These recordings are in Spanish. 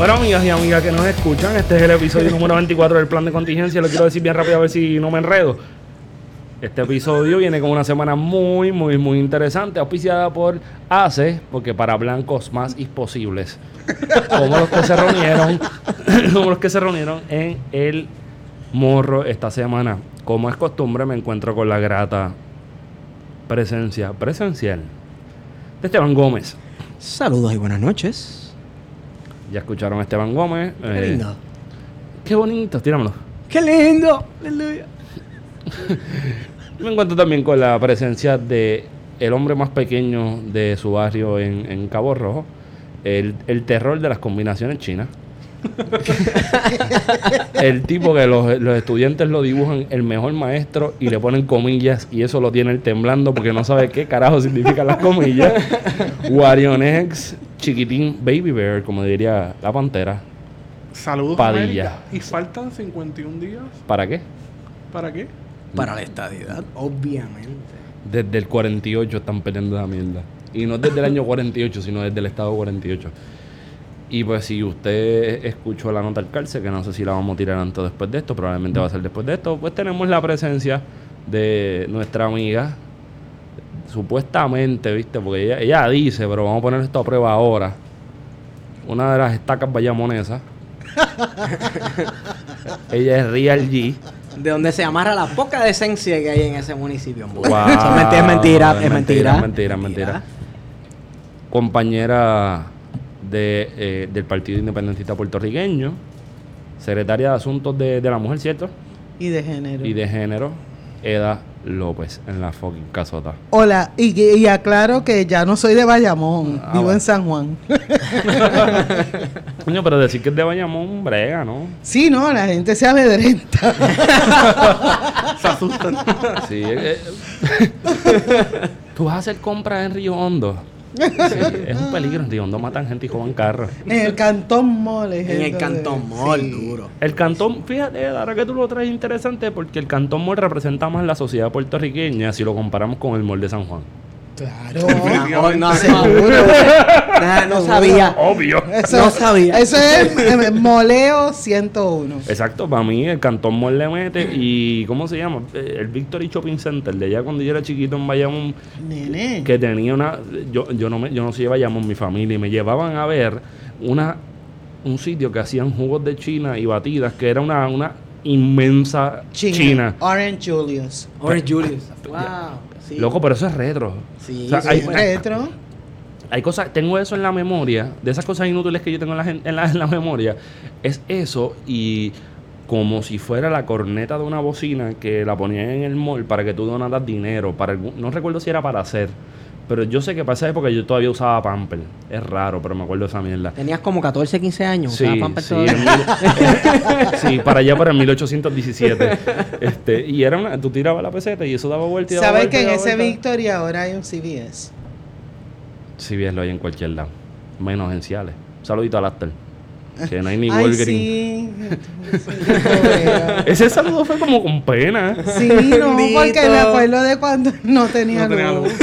Bueno, amigas y amigas que nos escuchan, este es el episodio número 24 del plan de contingencia. Lo quiero decir bien rápido a ver si no me enredo. Este episodio viene con una semana muy, muy, muy interesante, auspiciada por ACE, porque para blancos más imposibles, como los que se reunieron, como los que se reunieron en el morro esta semana. Como es costumbre, me encuentro con la grata presencia presencial de Esteban Gómez. Saludos y buenas noches. Ya escucharon a Esteban Gómez. Qué eh, lindo. Qué bonito, tíramelo. Qué lindo. Aleluya. Me encuentro también con la presencia de el hombre más pequeño de su barrio en, en Cabo Rojo. El, el terror de las combinaciones chinas. el tipo que los, los estudiantes lo dibujan el mejor maestro y le ponen comillas y eso lo tiene él temblando porque no sabe qué carajo significan las comillas. Warionex, chiquitín, baby bear, como diría la pantera. Saludos, Padilla. América. Y faltan 51 días. ¿Para qué? ¿Para qué? Para la estadidad, obviamente. Desde el 48 están peleando esa mierda. Y no desde el año 48, sino desde el estado 48. Y pues si usted escuchó la nota al cárcel, que no sé si la vamos a tirar antes o después de esto, probablemente va a ser después de esto, pues tenemos la presencia de nuestra amiga, supuestamente, ¿viste? Porque ella, ella dice, pero vamos a poner esto a prueba ahora, una de las estacas bayamonesas. ella es Real G. De donde se amarra la poca decencia que hay en ese municipio. Wow. Eso es mentira, es mentira, es mentira. Es mentira, es mentira. Compañera de, eh, del Partido Independentista Puertorriqueño, secretaria de Asuntos de, de la Mujer, ¿cierto? Y de género. Y de Género, Eda López, en la fucking casota. Hola, y, y aclaro que ya no soy de Bayamón, Ah, vivo bueno. en San Juan. Coño, pero decir que es de Bayamón, brega, ¿no? sí, no, la gente se amedrenta. Se asustan. Sí. eh, eh. Tú vas a hacer compras en Río Hondo. Sí, es un peligro. Río Hondo matan gente y roban carros. en el Cantón Mole. En el Cantón Mall, duro. El cantón, fíjate, ahora que tú lo traes interesante, porque el cantón mall representa más la sociedad puertorriqueña si lo comparamos con el mall de San Juan. Claro. No, no, Seguro. No, no sabía. Obvio. Eso, No sabía. Eso es eh, Moleo 101. Exacto, para mí el cantón mall le mete y, ¿cómo se llama? Eh, El Victory Shopping Center, de allá cuando yo era chiquito en Bayamón, Nene. que tenía una, yo, yo no me, yo no sé Bayamón, mi familia, y me llevaban a ver una, un sitio que hacían jugos de China y batidas, que era una, una inmensa China. China. Orange Julius. Orange Julius. Wow. Sí. Loco, pero eso es retro. Sí, O sea, sí, hay- bueno. Retro. Hay cosas, tengo eso en la memoria, de esas cosas inútiles que yo tengo en la, en la, en la memoria, es eso y como si fuera la corneta de una bocina que la ponían en el mall para que tú donaras dinero, para algún- no recuerdo si era para hacer, pero yo sé que para esa época yo todavía usaba Pamper, es raro, pero me acuerdo de esa mierda. Tenías como 14, 15 años. Sí, Pampers sí, todavía. mil- sí, para allá para el 1817. Este, y era una, tú tirabas la peseta y eso daba vuelta y daba ¿Sabes que en ese vuelta. Victory ahora hay un CVS? Si bien lo hay en cualquier lado. Menos en Ciales. Saludito al Astor. Que no hay ni Walgreens. sí. Ese saludo fue como con pena. Sí, no, Bendito. porque me acuerdo de cuando no tenía No tenía luz.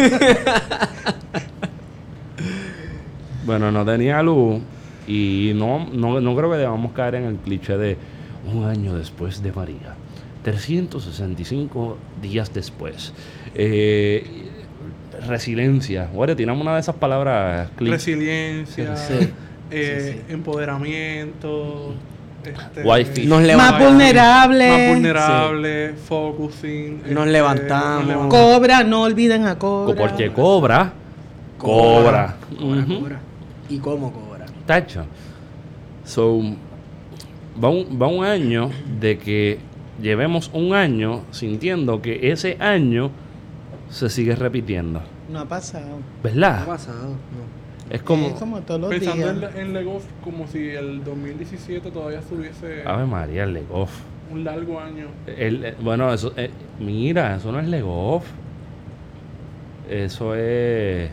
Bueno, no tenía luz. Y no, no, no creo que debamos caer en el cliché de un año después de María. 365 días después. Eh, resiliencia. Bueno, tiramos una de esas palabras cliché. Resiliencia, Sí. eh, Sí, sí. empoderamiento. Este, Wifi. Nos Más vulnerable. Más vulnerable, focusing. Nos este, levantamos. nos levantamos. Cobra, no olviden a Cobra. Porque cobra. Cobra. Cobra, cobra. ¿Y cómo cobra? Tacho. So, va un, va un año de que llevemos un año sintiendo que ese año se sigue repitiendo. No ha pasado. ¿Qué ha ¿Verdad? pasado? No. Es como... Es como todos los Pensando días. en, en Legoff como si el 2017 todavía estuviese Ave María, el Legoff. un largo año. El, eh, bueno, eso... eh, mira, eso no es Legoff. Eso es...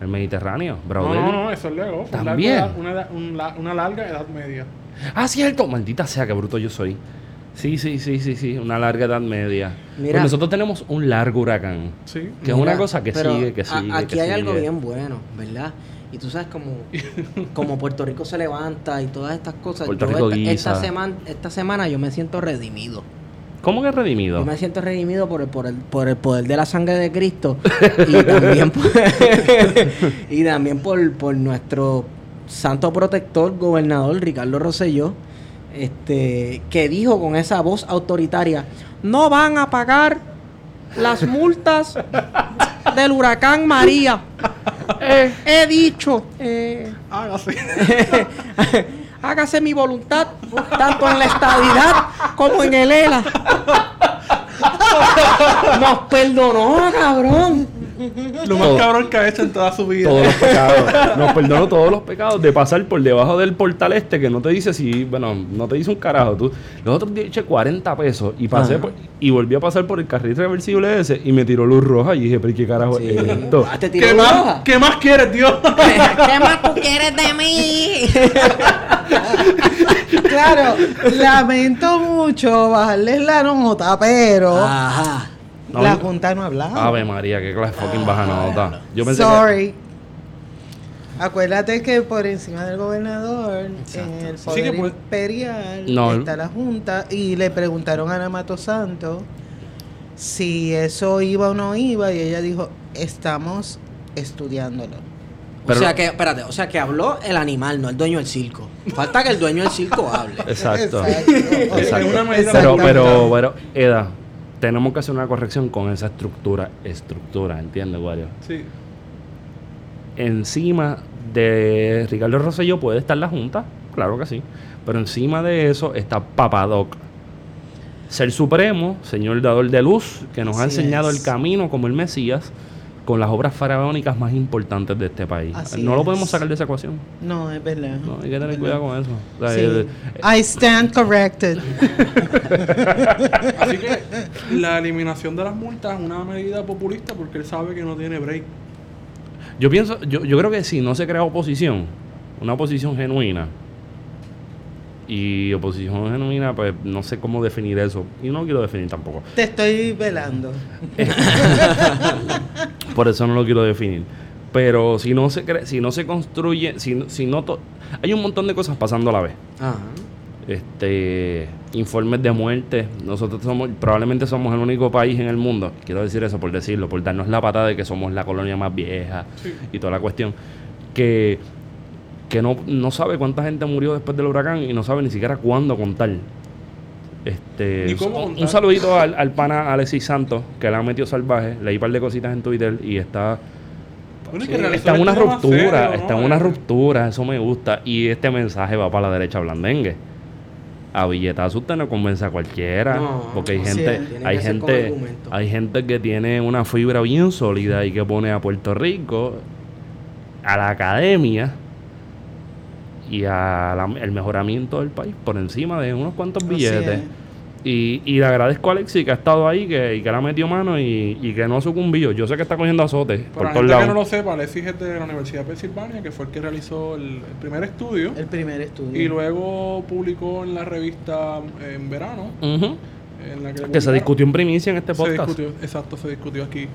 El Mediterráneo, No, Braudel. no, no, eso es Legoff. También. edad- Una, una larga edad media. Ah, cierto. Maldita sea, qué bruto yo soy. Sí, sí, sí, sí, sí. Una larga edad media. Mira. Pues nosotros tenemos un largo huracán. Sí. Que es Mira, una cosa que sigue, que a- sigue. Aquí que hay algo sigue. bien bueno, ¿verdad? Y tú sabes como, como Puerto Rico se levanta y todas estas cosas. Puerto yo Rico esta, esta semana, esta semana yo me siento redimido. ¿Cómo que redimido? Yo me siento redimido por el, por el, por el poder de la sangre de Cristo y también por, y también por, por nuestro santo protector, gobernador Ricardo Rosselló, este, que dijo con esa voz autoritaria, no van a pagar las multas del huracán María. Eh, he dicho, eh, Hágase. hágase mi voluntad, tanto en la estadidad como en el ELA. Nos perdonó, cabrón. Lo más Todo. cabrón que ha hecho en toda su vida. todos los pecados. Nos perdonó todos los pecados de pasar por debajo del portal este que no te dice si, bueno, no te dice un carajo. Tú, los otros días eché 40 pesos y pasé por- y volví a pasar por el carril reversible ese y me tiró luz roja y dije, pero ¿qué carajo Sí. es esto? Ah, te tiró ¿Qué, más. ¿Qué más quieres, Dios? ¿Qué más tú quieres de mí? Claro, lamento mucho bajarles la nota, pero Ajá. No, la Junta no ha hablado. Ave María, qué clase fucking baja nota. Yo pensé que- Sorry. Acuérdate que por encima del gobernador, en el Sí, poder que pues- imperial, No. está la Junta y le preguntaron a Ana Mato Santo si eso iba o no iba y ella dijo, estamos estudiándolo. Pero- o sea que, espérate, o sea que habló el animal, no el dueño del circo. Falta que el dueño del circo hable. Exacto. Exacto. Exacto. medida Pero, pero, pero, Eda, tenemos que hacer una corrección con esa estructura. Estructura, ¿entiendes, Wario? Sí. Encima de Ricardo Rosselló puede estar la Junta, claro que sí. Pero encima de eso está Papadoc. Ser Supremo, Señor Dador de Luz, que nos ha enseñado es. el camino como el Mesías con las obras faraónicas más importantes de este país. Así no lo podemos sacar de esa ecuación. No, es verdad. No, hay que tener cuidado con eso. O sea, Sí. el- I stand corrected. Así que la eliminación de las multas es una medida populista porque él sabe que no tiene break. Yo pienso, yo, yo creo que si no se crea oposición, una oposición genuina, y oposición genuina, pues no sé cómo definir eso. Y no quiero definir tampoco. Te estoy velando. Por eso no lo quiero definir. Pero si no se cre- si no se construye, si, no- si no to- hay un montón de cosas pasando a la vez. Ajá. Este informes de muerte. Nosotros somos, probablemente somos el único país en el mundo, quiero decir eso por decirlo, por darnos la patada de que somos la colonia más vieja Sí. y toda la cuestión. Que, que no, no sabe cuánta gente murió después del huracán y no sabe ni siquiera cuándo contar. Este, Ni cómo un, contar. un saludito al, al pana Alexis Santos, que le ha metido salvaje. Leí un par de cositas en Twitter y está Bueno, y Sí, está en una ruptura, serio, ¿no? está en una Eh, ruptura, eso me gusta. Y este mensaje va para la derecha blandengue. A billetazo usted no convence a cualquiera. No, porque hay gente, hay gente, hay gente que tiene una fibra bien sólida y que pone a Puerto Rico, a la academia y al mejoramiento del país por encima de unos cuantos billetes. es. Y, y le agradezco a Alexis que ha estado ahí que, y que le ha metido mano y, y que no ha sucumbido. Yo sé que está cogiendo azotes Para por la todos gente lados. que no lo sepa, Alexis es de la Universidad de Pensilvania, que fue el que realizó el, el primer estudio. El primer estudio. Y luego publicó en la revista eh, en verano. En la que, Que se discutió en primicia en este Se podcast. discutió, exacto, se discutió aquí.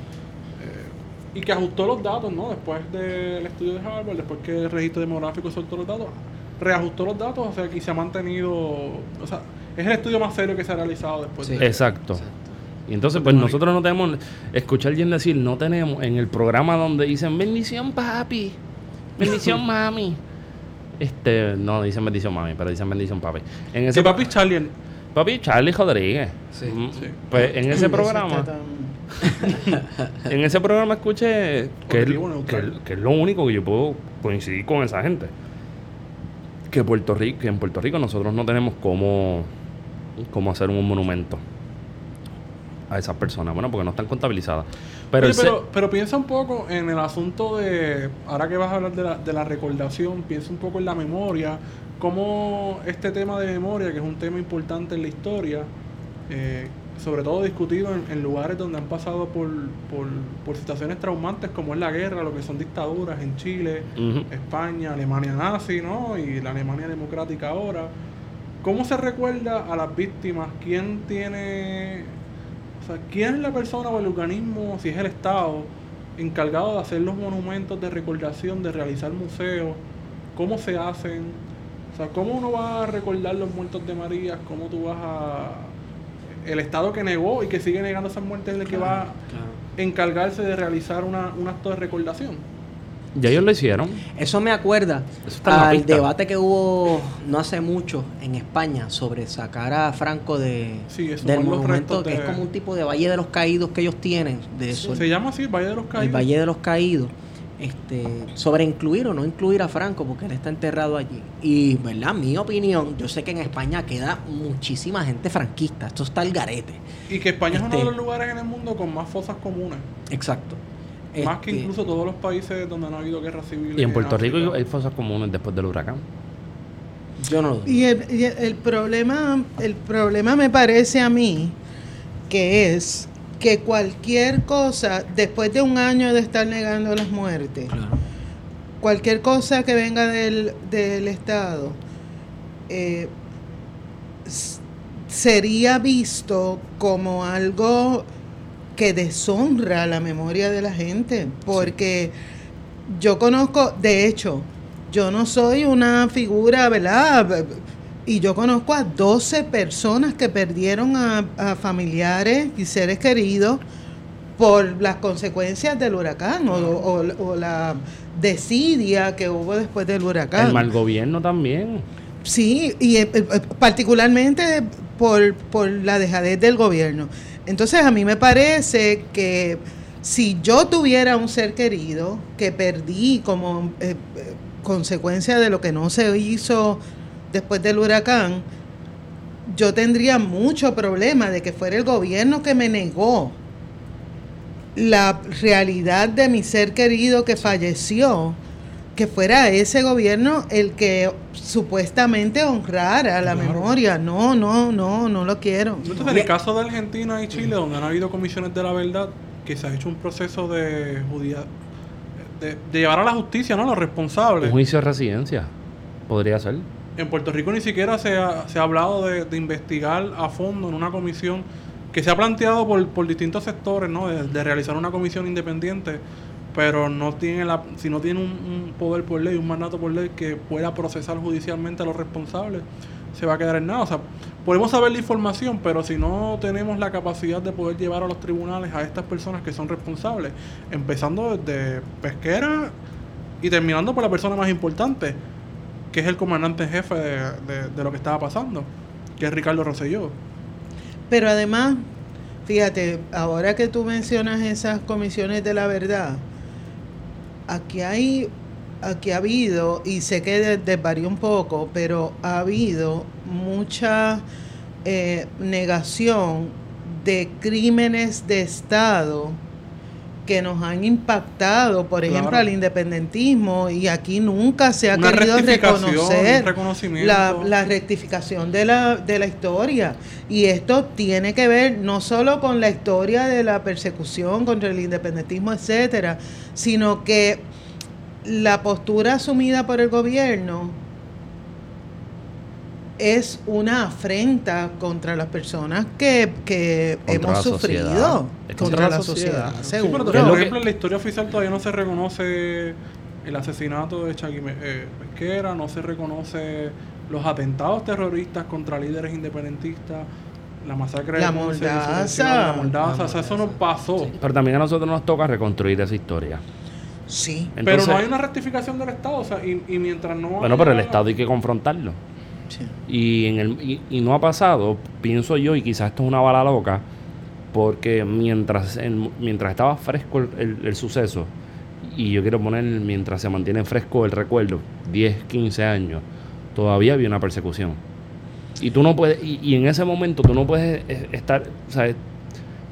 Y que ajustó los datos, ¿no? Después del estudio de Harvard, después que el registro demográfico soltó los datos, reajustó los datos, o sea, que se ha mantenido. O sea, es el estudio más serio que se ha realizado después Sí. de. Exacto. Y entonces, pues nosotros no tenemos. Escuchar a alguien decir, no tenemos en el programa donde dicen bendición, papi, bendición, mami. Este, no dicen bendición, mami, pero dicen bendición, papi. En ese papi Charlie, papi, Charlie Rodríguez. Sí, Mm, sí. Pues en ese programa. En ese programa escuché que es, Objetivo que, neutral. que es lo único que yo puedo coincidir con esa gente. Que Puerto Rico, que en Puerto Rico nosotros no tenemos cómo, cómo hacer un monumento. a esas personas. Bueno, porque no están contabilizadas. Pero, pero, pero piensa un poco en el asunto de, ahora que vas a hablar de la, de la recordación, piensa un poco en la memoria, cómo este tema de memoria, que es un tema importante en la historia, eh, sobre todo discutido en, en lugares donde han pasado por, por, por situaciones traumantes como es la guerra, lo que son dictaduras en Chile. España, Alemania nazi, ¿no? Y la Alemania democrática ahora. ¿Cómo se recuerda a las víctimas? ¿Quién tiene, o sea, quién es la persona o el organismo, si es el Estado, encargado de hacer los monumentos de recordación, de realizar museos? ¿Cómo se hacen? O sea, ¿cómo uno va a recordar los muertos de María? ¿Cómo tú vas a... El Estado que negó y que sigue negando esas muertes es el que va a encargarse de realizar una, un acto de recordación. ya ellos lo hicieron. Eso me acuerda al debate que hubo no hace mucho en España sobre sacar a Franco de, Sí, del monumento, que de- es como un tipo de Valle de los Caídos que ellos tienen, de eso, Se llama así, Valle de los el Caídos. Valle de los Caídos, este, sobre incluir o no incluir a Franco, porque él está enterrado allí. Y, ¿verdad? Mi opinión, yo sé que en España queda muchísima gente franquista, esto está el garete. Y que España es uno Este- de los lugares en el mundo con más fosas comunes. Exacto. Más que Este, incluso todos los países donde no ha habido guerra civil. Y en Puerto Rico África. hay fosas comunes después del huracán. Yo no lo dudo. Y el, y el- el problema, el problema me parece a mí que es que cualquier cosa, después de un año de estar negando las muertes, Claro. cualquier cosa que venga del, del Estado, eh, sería visto como algo que deshonra la memoria de la gente, porque yo conozco, de hecho, yo no soy una figura, ¿verdad? Y yo conozco a 12 personas que perdieron a, a familiares y seres queridos por las consecuencias del huracán o, o- o la desidia que hubo después del huracán. El mal gobierno también. Sí, y eh, eh, particularmente por, por la dejadez del gobierno. Entonces a mí me parece que si yo tuviera un ser querido que perdí como eh, consecuencia de lo que no se hizo después del huracán, yo tendría mucho problema de que fuera el gobierno que me negó la realidad de mi ser querido que falleció, que fuera ese gobierno el que supuestamente honrara la Claro. memoria. No, no, no, no lo quiero. Entonces, en el caso de Argentina y Chile, donde han habido comisiones de la verdad, que se ha hecho un proceso de judía, de, de llevar a la justicia, ¿no? A los Un responsables. juicio de residencia. Podría ser. En Puerto Rico ni siquiera se ha, se ha hablado de, de investigar a fondo en una comisión que se ha planteado por, por distintos sectores, ¿no? De, de realizar una comisión independiente, pero no tiene la, si no tiene un, un poder por ley, un mandato por ley que pueda procesar judicialmente a los responsables, se va a quedar en nada. O sea, podemos saber la información, pero si no tenemos la capacidad de poder llevar a los tribunales a estas personas que son responsables, empezando desde pesquera y terminando por la persona más importante, que es el comandante en jefe de, de- lo que estaba pasando, que es Ricardo Rosselló. Pero además, fíjate, ahora que tú mencionas esas comisiones de la verdad, aquí hay, aquí ha habido, y sé que de- desvarió un poco, pero ha habido mucha eh, negación de crímenes de Estado que nos han impactado, por Claro. ejemplo, al independentismo, y aquí nunca se ha Una querido reconocer la, la rectificación de la, de la historia. Y esto tiene que ver no solo con la historia de la persecución contra el independentismo, etcétera, sino que la postura asumida por el gobierno es una afrenta contra las personas que, que Contra hemos sufrido Es contra, la sociedad, Sí, pero por que- ejemplo, en la historia oficial todavía no se reconoce el asesinato de Chagui eh, Pesquera, no se reconoce los atentados terroristas contra líderes independentistas, la masacre La de la Mordaza, La o sea, eso no pasó. Pero también a nosotros nos toca reconstruir esa historia. Sí. pero no hay una rectificación del Estado, o sea, y, y mientras no... Bueno, pero el Estado hay que confrontarlo. Y, en el, y, no ha pasado, pienso yo, y quizás esto es una bala loca, porque mientras, en- mientras estaba fresco el, suceso, y yo quiero poner mientras se mantiene fresco el recuerdo, 10, 15 años, todavía había una persecución. Y tú no puedes, y, en ese momento tú no puedes eh, estar, sea,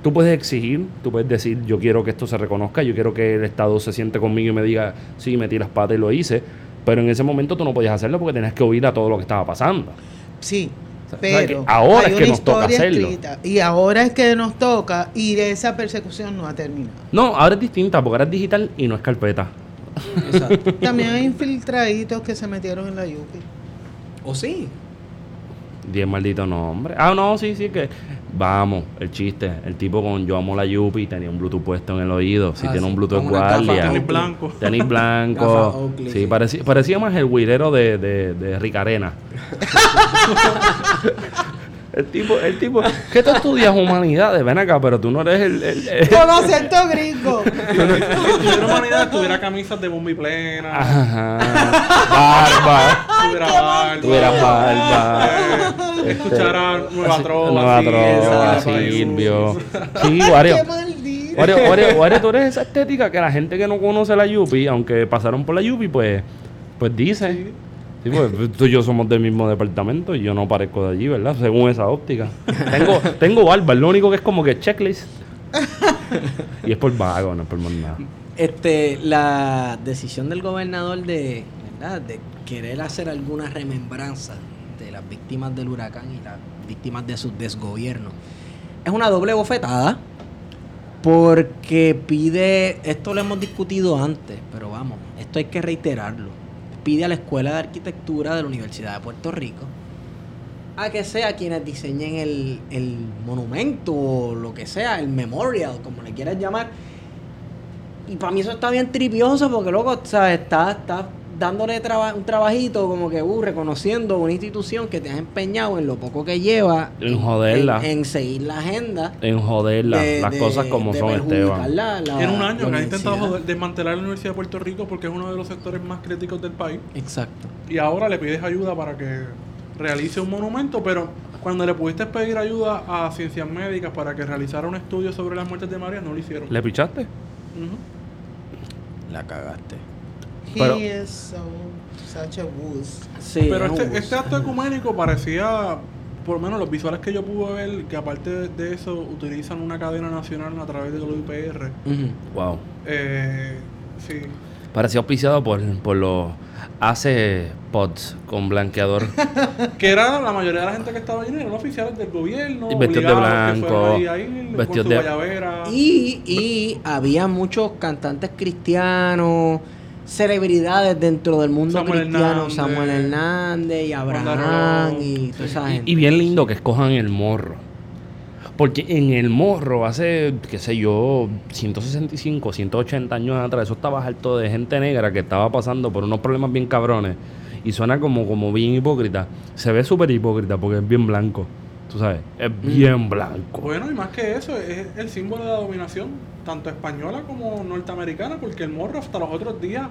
Tú puedes exigir, tú puedes decir, yo quiero que esto se reconozca, yo quiero que el Estado se siente conmigo y me diga, sí, metí las patas y lo hice. Pero en ese momento tú no podías hacerlo porque tenías que oír a todo lo que estaba pasando. Sí, O sea, ¿sabes pero ahora hay es que una nos toca hacerlo. escrita, y ahora es que nos toca y esa persecución no ha terminado. No, ahora es distinta porque ahora es digital y no es carpeta. Exacto. También hay infiltraditos que se metieron en la Yupi. ¿O sí? Diez malditos nombres. Ah, no, sí, sí, que. Vamos, el chiste. El tipo con Yo amo la Yupi tenía un Bluetooth puesto en el oído. Si Ah, tiene sí, un Bluetooth guardia. Tenis blanco. Tenis blanco. Oakley, sí, sí. Parecía, parecía más el guirero de, de, de Ricarena. el tipo, el tipo. ¿Qué tú estudias humanidades? Ven acá, pero tú no eres el. el- el- Con acento gringo. Si tuviera humanidad, tuviera camisas de bombi plena, Ajá. Barba. tuviera barba. Tuviera barba. eh, escuchara Nueva Así- Trova. Nueva Trova, Silvio. Sí, maldito. Wario, Wario, Wario, tú eres esa estética que la gente que no conoce la Yupi, aunque pasaron por la Yupi, pues, pues dice. Sí, pues tú y yo somos del mismo departamento y yo no parezco de allí, ¿verdad? Según esa óptica. Tengo, tengo barba, lo único que es como que checklist. y es por vago, no es por más nada. Este, la decisión del gobernador de, ¿verdad? de querer hacer alguna remembranza de las víctimas del huracán y las víctimas de su desgobierno es una doble bofetada porque pide, esto lo hemos discutido antes, pero vamos, esto hay que reiterarlo. Pide a la Escuela de Arquitectura de la Universidad de Puerto Rico a que sea quienes diseñen el, el monumento o lo que sea, el memorial, como le quieras llamar. Y para mí eso está bien tripioso porque, loco, ¿sabes? Está, está dándole traba- un trabajito como que, uh, reconociendo una institución que te has empeñado en lo poco que lleva. En joderla. En, en seguir la agenda. En joderla, de- las de- cosas como de son, Esteban. la- la- En un año que ha intentado joder- desmantelar la Universidad de Puerto Rico porque es uno de los sectores más críticos del país. Exacto. Y ahora le pides ayuda para que realice un monumento, pero cuando le pudiste pedir ayuda a Ciencias Médicas para que realizara un estudio sobre las muertes de María, no lo hicieron. ¿Le pichaste? La cagaste. He Pero- is so such a wuss. Sí, Pero este, este acto ecuménico parecía, por lo menos los visuales que yo pude ver, que aparte de- de eso utilizan una cadena nacional a través de WIPR. Ujú. Wow. Eh, sí. Parecía auspiciado por, por los hace pods con blanqueador. Que era la mayoría de la gente que estaba allí, eran oficiales del gobierno. Y vestidos de blanco, ahí vestidos su de- guayabera. Y, y había muchos cantantes cristianos, celebridades dentro del mundo Samuel cristiano, Hernández, Samuel Hernández y Abraham y toda esa gente. y bien lindo que escojan el morro. Porque en el morro, hace, qué sé yo, 165, 180 años atrás, eso estaba harto de gente negra que estaba pasando por unos problemas bien cabrones. Y suena como, como bien hipócrita. Se ve súper hipócrita porque es bien blanco. Tú sabes, es bien blanco. Bueno, y más que eso, es el símbolo de la dominación, tanto española como norteamericana, porque el morro hasta los otros días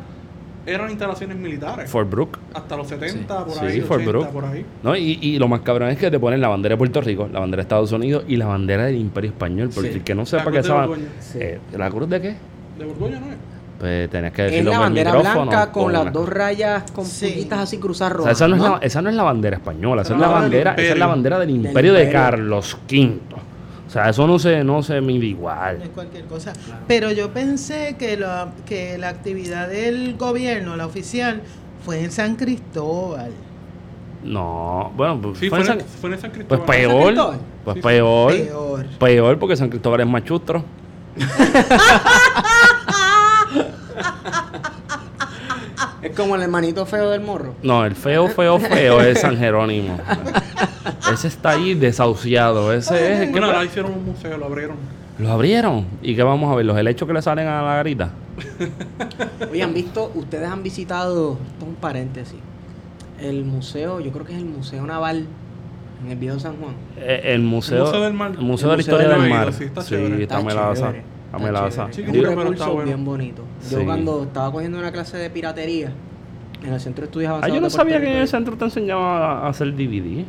eran instalaciones militares. Fort Brooke. hasta los 70, por Sí, ahí, Fort 80, Brooke. por ahí. ¿no? Y, y lo más cabrón es que te ponen la bandera de Puerto Rico, la bandera de Estados Unidos y la bandera del Imperio Español. Porque Sí. el que no sepa que esa ban- Borgoña. Sí. eh, ¿La cruz de qué? De Borgoña, ¿no es? Pues tenés que Es decirlo la por el bandera micrófono blanca con las una- dos rayas con Sí. puntitas así cruzadas O sea, rojas. esa, no es la, esa no es la bandera española, esa es la bandera, esa es la bandera del Del imperio de. Carlos V. O sea, eso no se, no se mide igual. es cualquier cosa. Pero yo pensé que la, que la actividad del gobierno, la oficial, fue en San Cristóbal. No, bueno, pues, Sí, fue en San- fue en San pues Cristóbal. peor. Cristóbal? Pues Sí, peor. Peor. Peor porque San Cristóbal es más chustro. Es como el hermanito feo del morro. No, el feo, feo, feo es San Jerónimo. Ese está ahí desahuciado. Ese es el que. Bueno, ahora hicieron un museo, lo abrieron. Lo abrieron. ¿Y qué vamos a ver? ¿Los helechos que le salen a la garita? Oye, han visto, ustedes han visitado, esto es un paréntesis, el museo, yo creo que es el Museo Naval en el Viejo San Juan. Eh, el museo, Museo del Mar. El museo de la historia del del Mar, sí, está Sí, está Está melaza. chévere, Está melaza. un recurso bueno. bien bonito. Yo Sí. cuando estaba cogiendo una clase de piratería en el Centro de Estudios Ah, Avanzados yo no sabía que en el centro te enseñaban a hacer DVD.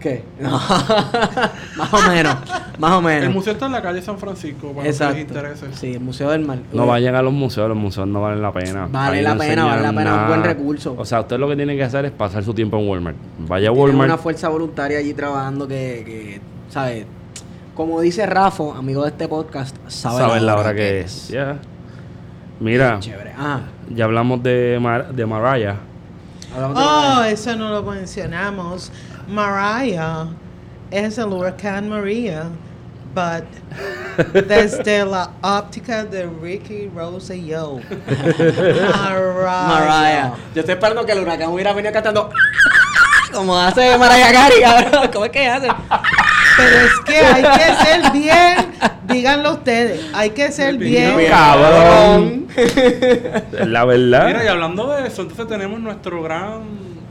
¿Qué? No. más o menos, más o menos. El museo está en la calle San Francisco, para los que les Exacto. interese. Sí, el Museo del Mar. No vayan a los museos, los museos no valen la pena. Vale Ahí la no pena, vale la pena, un buen recurso. O sea, usted lo que tiene que hacer es pasar su tiempo en Walmart. Vaya a Walmart. una fuerza voluntaria allí trabajando que, que ¿sabes? Como dice Rafa, amigo de este podcast, sabe Sabes la hora que es. Ya. Mira, Chévere. Ah, ya hablamos de, Mar- de Mariah. hablamos de- Oh, eso no lo mencionamos. Mariah es el huracán María, but desde la óptica de Ricky Rosselló. Mariah. Mariah. Yo estoy esperando que el huracán hubiera venido cantando como hace Mariah Carey, cabrón. ¿Cómo es que hace? Pero es que hay que ser bien, díganlo ustedes, hay que ser bien. Bien, cabrón. La verdad. Mira, y hablando de eso, entonces tenemos nuestro gran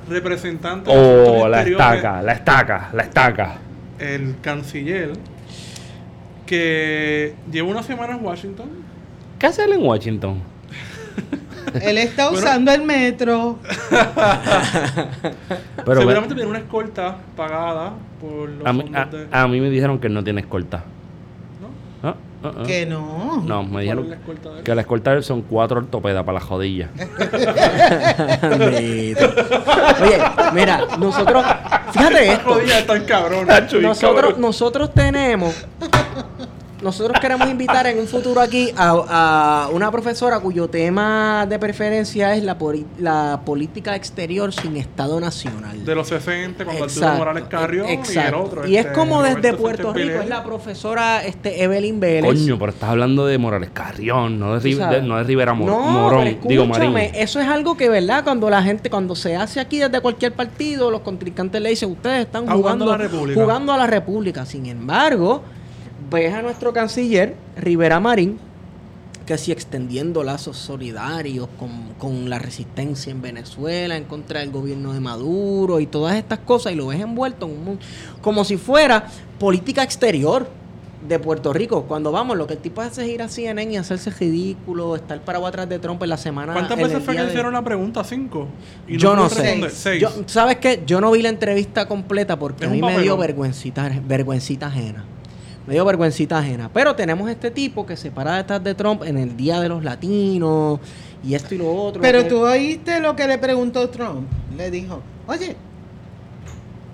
representante. Oh, la estaca, la estaca, la estaca. El canciller, que lleva una semana en Washington. ¿Qué hace él en Washington? Él está Bueno. usando el metro. Pero Seguramente tiene una escolta pagada por los a, mí, a- de... a mí me dijeron que él no tiene escolta. ¿no? Ah, ah, ah. Que no. No, me ¿Cuál es dijeron la que la escolta de él son cuatro ortopedas para las jodillas. Bendito. Oye, mira, nosotros, fíjate Las esto. rodillas están cabronas. Nosotros, nosotros tenemos, nosotros queremos invitar en un futuro aquí a, a una profesora cuyo tema de preferencia es la, la política exterior sin Estado nacional. De los 60, cuando Arturo Exacto, Morales Carrión y el exacto. otro. Y es este, como desde Roberto Puerto Sánchez Rico, es la profesora este, Evelyn Vélez. Coño, pero estás hablando de Morales Carrión, no de, no de Rivera Mor- no, Morón, pero digo Marín. escúchame, eso es algo que, ¿verdad? Cuando la gente, cuando se hace aquí desde cualquier partido, los contrincantes le dicen, ustedes están Está jugando jugando, a la República". jugando a la República. Sin embargo, ves a nuestro canciller, Rivera Marín, que sí extendiendo lazos solidarios con, con la resistencia en Venezuela, en contra del gobierno de Maduro y todas estas cosas, y lo ves envuelto en un- como si fuera política exterior de Puerto Rico. Cuando vamos, lo que el tipo hace es ir a CNN y hacerse ridículo, estar parado atrás de Trump en la semana. ¿Cuántas veces fue que de- hicieron la pregunta? ¿Cinco? Y Yo no sé. responder. Seis. Yo- ¿Sabes qué? Yo no vi la entrevista completa porque Es a mí me dio vergüencita, vergüencita ajena. Me dio vergüencita ajena. Pero tenemos este tipo que se para detrás de Trump en el Día de los Latinos y esto y lo otro. Pero que- tú oíste lo que le preguntó Trump. Le dijo, oye,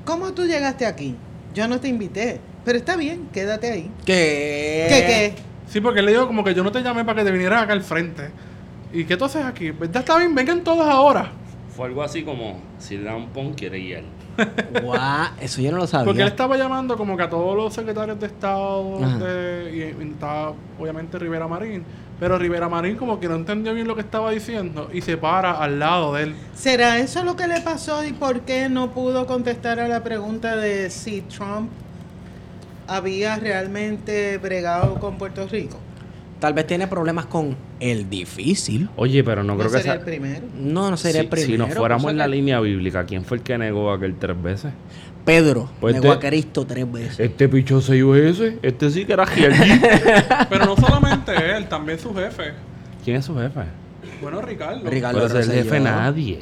¿cómo tú llegaste aquí? Yo no te invité, pero está bien, quédate ahí. ¿Qué? ¿Qué qué? Sí, porque él le dijo como que yo no te llamé para que te vinieras acá al frente. ¿Y qué tú haces aquí? Pues ya está bien, vengan todos ahora. Fue algo así como, si pon, quiere ir. Guau, eso yo no lo sabía. Porque él estaba llamando como que a todos los secretarios de Estado de- y, y estaba obviamente Rivera Marín. Pero Rivera Marín como que no entendió bien lo que estaba diciendo y se para al lado de él. ¿Será eso lo que le pasó y por qué no pudo contestar a la pregunta de si Trump había realmente bregado con Puerto Rico? Tal vez tiene problemas con el difícil. Oye, pero no, No, creo que sería sea... el primero. No, no sería si, el primero. si nos fuéramos en la que- línea bíblica, ¿quién fue el que negó aquel tres veces? Pedro Pues negó te- a Cristo tres veces. Este picho se ese, este sí que era. Pero no solamente él, también su jefe. ¿Quién es su jefe? Bueno, Ricardo. Ricardo Pero es el jefe nadie.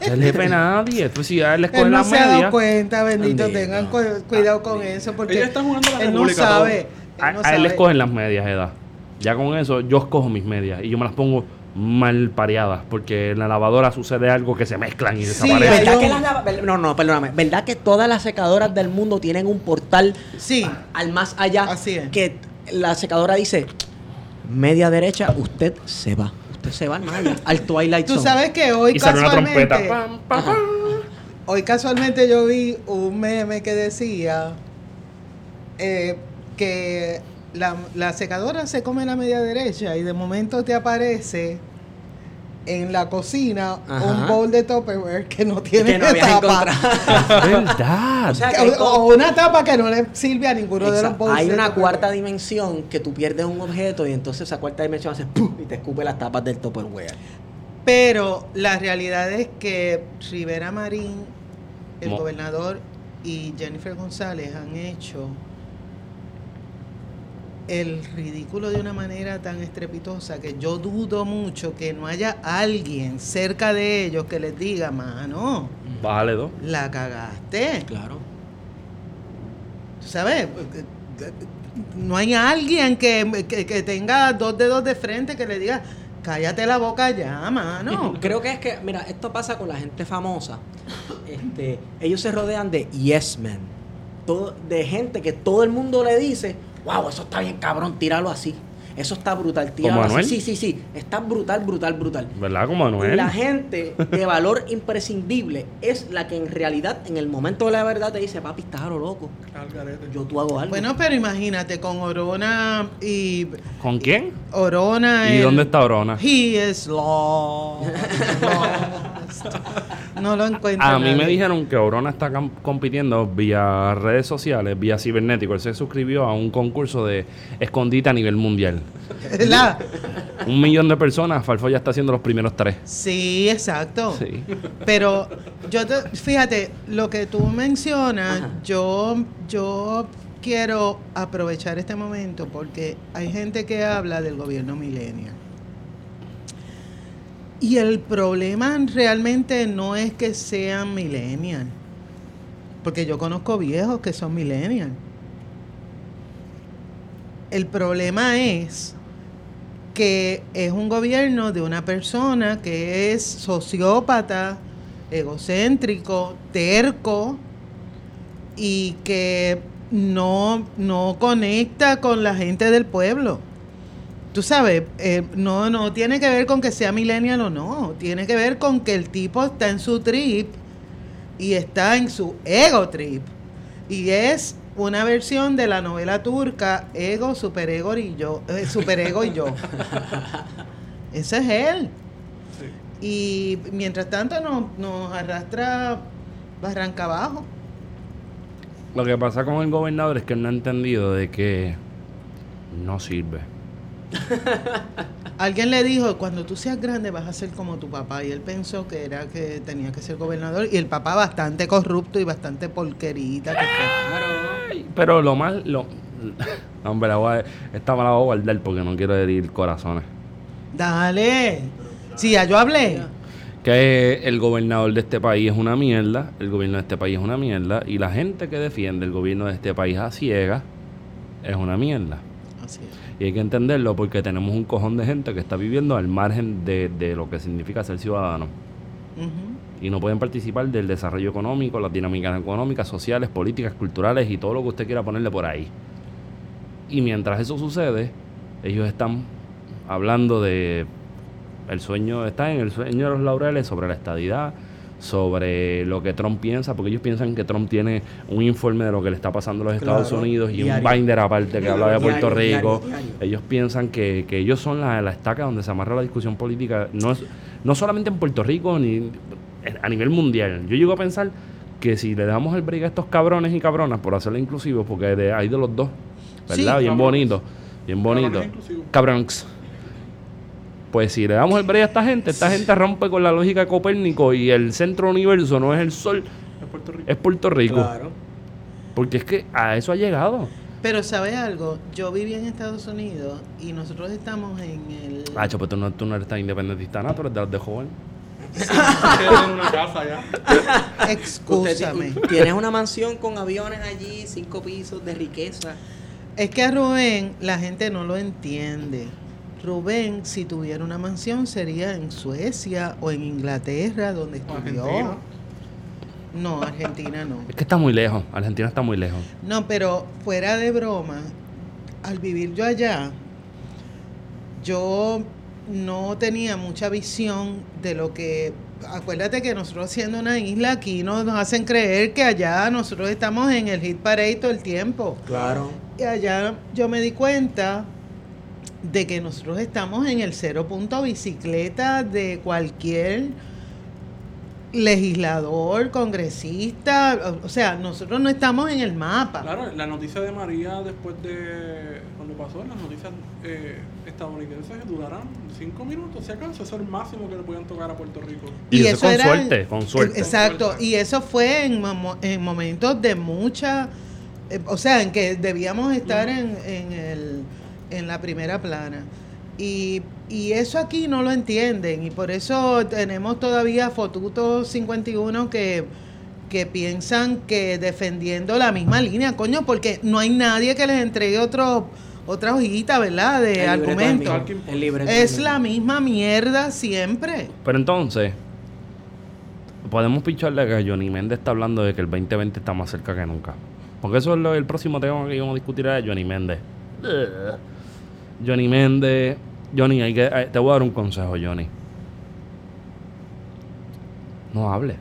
Es el jefe nadie. Pues si a él le Él escogen no se ha dado cuenta, bendito, Bendito. tengan cu- cuidado con eso, porque Ella está jugando a la él no sabe. él A, no a él le escogen las medias, edad. Ya con eso, yo escojo mis medias y yo me las pongo mal pareadas porque en la lavadora sucede algo que se mezclan y Sí, desaparecen. hay ¿Verdad un- que las lava- ver- No, no, perdóname. ¿Verdad que todas las secadoras del mundo tienen un portal Sí, al más allá? Así es. Que la secadora dice, media derecha, usted se va. Usted se va al más allá, al Twilight tú Zone. sabes que hoy Y sale una casualmente, trompeta. Pam, pam, pam. hoy casualmente yo vi un meme que decía eh, que la, la secadora se come la media derecha y de momento te aparece en la cocina Ajá. un bowl de Tupperware que no tiene que no tapa. verdad. O sea, que Que- hay o, co- o una tapa que no le sirve a ninguno de los bowls Hay de una Tupperware. cuarta dimensión que tú pierdes un objeto y entonces esa cuarta dimensión hace ¡pum! y te escupe las tapas del Tupperware. Pero la realidad es que Rivera Marín, el Mo- gobernador y Jennifer González han hecho el ridículo de una manera tan estrepitosa que yo dudo mucho que no haya alguien cerca de ellos que les diga, mano, Bájale dos. la cagaste. Claro. ¿Tú ¿Sabes? No hay alguien que, que- que tenga dos dedos de frente que le diga, cállate la boca ya, mano. Creo que es que, mira, esto pasa con la gente famosa. Este, ellos se rodean de yes men. todo, de gente que todo el mundo le dice, wow, eso está bien cabrón, tíralo así. Eso está brutal, tíralo así. Anuel? Sí, sí, sí, está brutal, brutal, brutal. ¿Verdad? Como Manuel. La gente de valor imprescindible es la que en realidad en el momento de la verdad te dice, papi, estás a lo loco. Yo tú hago algo. Bueno, pero imagínate con Orona y ¿Con quién? Orona. ¿Y el- dónde está Orona? He is lost. No lo encuentro. A mí me dijeron que Orona está compitiendo vía redes sociales, vía cibernético. Él se suscribió a un concurso de escondite a nivel mundial. Un millón de personas, Falfo ya está haciendo los primeros tres. Sí, exacto. Sí. Pero yo te, fíjate, lo que tú mencionas, Ajá. yo, yo quiero aprovechar este momento porque hay gente que habla del gobierno millennial. Y el problema realmente no es que sean millennial, porque yo conozco viejos que son millennial. El problema es que es un gobierno de una persona que es sociópata, egocéntrico, terco y que no, no conecta con la gente del pueblo. Tú sabes, eh, no, no tiene que ver con que sea millennial o no, tiene que ver con que el tipo está en su trip y está en su ego trip. Y es una versión de la novela turca Ego, Superego y yo, eh, Superego y yo. Ese es él. Sí. Y mientras tanto nos, nos arrastra barranca abajo. Lo que pasa con el gobernador es que él no ha entendido de que no sirve. Alguien le dijo, cuando tú seas grande vas a ser como tu papá. Y él pensó que era que tenía que ser gobernador. Y el papá bastante corrupto y bastante porquerita. que fue. Ay, Pero lo más... Lo, no, hombre, la voy a- esta me la voy a guardar porque no quiero herir corazones. Dale. Sí, ya yo hablé. Que el gobernador de este país es una mierda, el gobierno de este país es una mierda, y la gente que defiende el gobierno de este país a ciega es una mierda. Así es. Y hay que entenderlo porque tenemos un cojón de gente que está viviendo al margen de, de lo que significa ser ciudadano. Y no pueden participar del desarrollo económico, las dinámicas económicas, sociales, políticas, culturales y todo lo que usted quiera ponerle por ahí. Y mientras eso sucede, ellos están hablando de el sueño, están en el sueño de los laureles sobre la estadidad, sobre lo que Trump piensa, porque ellos piensan que Trump tiene un informe de lo que le está pasando a los Estados Unidos y diario. un binder aparte que habla de Puerto Diario, Rico. Ellos piensan que, que ellos son la, la estaca donde se amarra la discusión política, no, es, no solamente en Puerto Rico, ni a nivel mundial. Yo llego a pensar que si le damos el break a estos cabrones y cabronas, por hacerlo inclusivo, porque de, hay de los dos, ¿verdad? Sí. bien bonito, bien bonito. Inclusivos. Cabrones. Pues si le damos el break a esta gente, esta gente rompe con la lógica de Copérnico y el centro universo no es el sol, Es Puerto Rico. es Puerto Rico. Claro. Porque es que a eso ha llegado. Pero ¿sabes algo? Yo viví en Estados Unidos y nosotros estamos en el... Ah, pues tú no, tú no eres tan independentista, ¿no? Tú eres de los de joven. Tienen una casa ya. Usted Excúsame. ti- tienes una mansión con aviones allí, cinco pisos de riqueza. Es que a Rubén la gente no lo entiende. Rubén, si tuviera una mansión, sería en Suecia o en Inglaterra, donde estudió. Argentina. No, Argentina no. Es que está muy lejos. Argentina está muy lejos. No, pero fuera de broma, al vivir yo allá, yo no tenía mucha visión de lo que... Acuérdate que nosotros siendo una isla aquí nos, nos hacen creer que allá nosotros estamos en el hit parade todo el tiempo. Claro. Y allá yo me di cuenta de que nosotros estamos en el cero punto bicicleta de cualquier legislador, congresista, o sea, nosotros no estamos en el mapa. Claro, la noticia de María después de cuando pasó, las noticias eh, estadounidenses durarán cinco minutos, si acaso, eso es el máximo que le podían tocar a Puerto Rico. Y eso con suerte, con suerte. Exacto, Con suerte. y eso fue en, en momentos de mucha, eh, o sea, en que debíamos estar en, en, el, en la primera plana. Y, y eso aquí no lo entienden, y por eso tenemos todavía Fotuto 51 que, que piensan que defendiendo la misma línea, coño, porque no hay nadie que les entregue otro, otra hojita, ¿verdad? De El libreto argumento. es la misma mierda siempre. Pero entonces, podemos picharle que Johnny Méndez está hablando de que el 2020 está más cerca que nunca. Porque eso es lo- el próximo tema que íbamos a discutir es Johnny Méndez. Ugh. Johnny Méndez. Johnny, hay que, eh, te voy a dar un consejo, Johnny. No hable.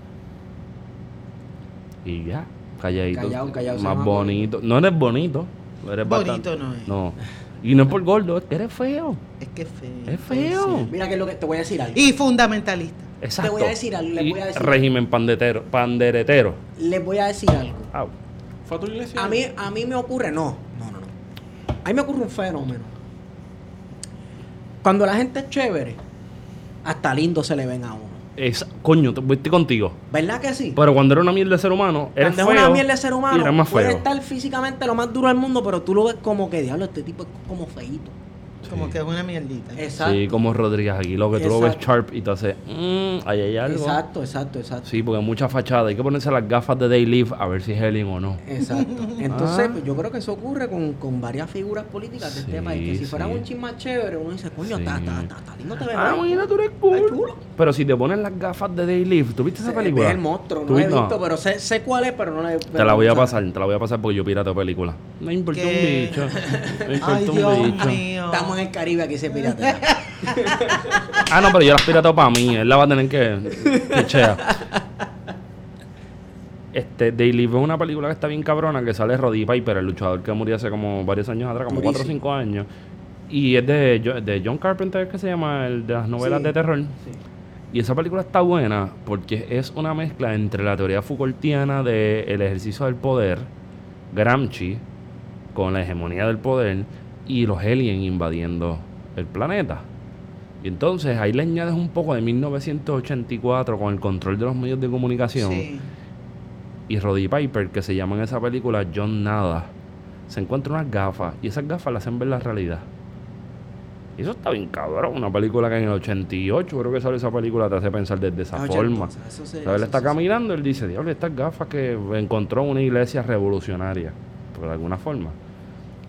Y ya, calladito. Callado, se Más llama bonito. No eres bonito. Eres Bonito bastante- no es. No. Y no es por gordo, es que eres feo. Es que es feo. Es feo. sí. Mira que es lo que te voy a decir algo. Y fundamentalista. Exacto. voy a decir algo, le Y voy a decir- Régimen pandetero, panderetero. Les voy a decir algo. Au. ¿Fue a tu iglesia? A mí, a mí me ocurre, no, no, no, no. A mí me ocurre un fenómeno. Cuando la gente es chévere, hasta lindo se le ven a uno. Es, coño, te- estoy contigo. ¿Verdad que sí? Pero cuando era una mierda de ser humano, eres Cuando es feo. una mierda de ser y humano, más puede feo. estar físicamente lo más duro del mundo, pero tú lo ves como que, diablo, este tipo es como feíto. Como que es una mierdita. Exacto. Sí, como Rodríguez aquí, lo que tú lo ves sharp y te hace, mmm, ahí hay algo. Exacto, exacto, exacto. Sí, porque mucha fachada. Hay que ponerse las gafas de Day Live a ver si es alien o no. Exacto. Entonces, Ah. pues, yo creo que eso ocurre con, con varias figuras políticas de Sí, este país. Que si fueran sí. un chin más chévere, uno dice, coño, está, está, está, está lindo te ves. Ah, hoy". imagina, tú eres Ay, cool. chulo. Pero si te pones las gafas de Day Live, ¿tú viste esa Se- película? Es el monstruo, ¿Tú no la he visto, pero sé, sé cuál es, pero no la he Te la voy a pasar, te la voy a pasar porque yo pirateo película. No me importa ¿Qué? un bicho. No me importa Ay, un Dios bicho. mío. Estamos en el Caribe, aquí se piratea. Ah, no, pero yo las pirateo para mí. Él la va a tener que. que chea. Este, Daily es una película que está bien cabrona que sale Roddy Piper, el luchador que murió hace como varios años atrás, como 4 o Durísimo. 5 años. Y es de, de John Carpenter, que se llama, el de las novelas Sí, de terror. sí. Y esa película está buena porque es una mezcla entre la teoría Foucaultiana del ejercicio del poder, Gramsci, con la hegemonía del poder, y los aliens invadiendo el planeta. Y entonces ahí le añades un poco de 1984 con el control de los medios de comunicación. Sí. Y Roddy Piper, que se llama en esa película John Nada, se encuentra unas gafas y esas gafas le hacen ver la realidad. Y eso está bien cabrón. Una película que en el 88 creo que sale esa película, te hace pensar desde esa Ah, forma. eso sea, él está se- caminando, él dice, diablo, estas gafas que encontró en una iglesia revolucionaria, por alguna forma.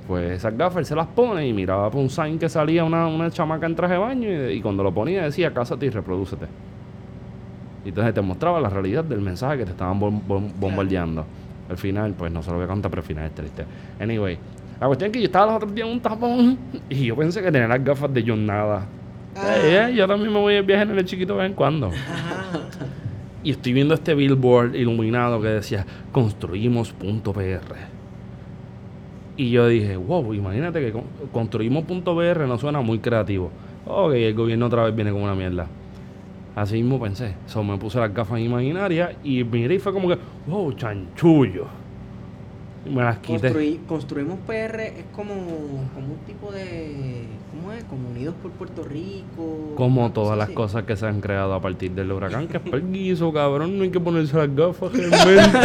Pues esas gafas él se las pone y miraba por un sign que salía una, una chamaca en traje de baño y, y cuando lo ponía decía, cásate y reprodúcete. Y entonces te mostraba la realidad del mensaje que te estaban bom- bom- bombardeando. Al final, pues no se lo voy a contar, pero al final es triste. Anyway, la cuestión es que yo estaba los otros días en un tapón y yo pensé que tenía las gafas de John Nada. Ah. Eh, eh, yo también me voy de viaje en el chiquito de vez en cuando. Y estoy viendo este billboard iluminado que decía construimos punto PR. Y yo dije, wow, imagínate que con- construimos PR no suena muy creativo. Ok, el gobierno otra vez viene con una mierda. Así mismo pensé. So, me puse las gafas imaginarias y miré y fue como que, wow, chanchullo. Me las quité. Construí- construimos PR es como, como un tipo de. ¿Cómo es? Como Unidos por Puerto Rico. Como todas las así. cosas que se han creado a partir del huracán, que es perguiso, cabrón. No hay que ponerse las gafas realmente.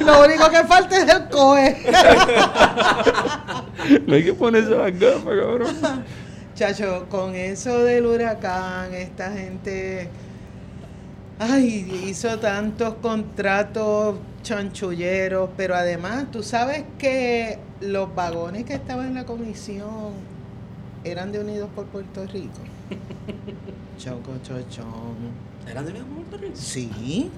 Lo único que falta es el COE. no hay que ponerse las gafas, cabrón. Chacho, con eso del huracán, esta gente ay, hizo tantos contratos chanchulleros, pero además, tú sabes que los vagones que estaban en la comisión eran de Unidos por Puerto Rico. Choco, chochón. ¿Eran de Unidos por Puerto Rico? Sí.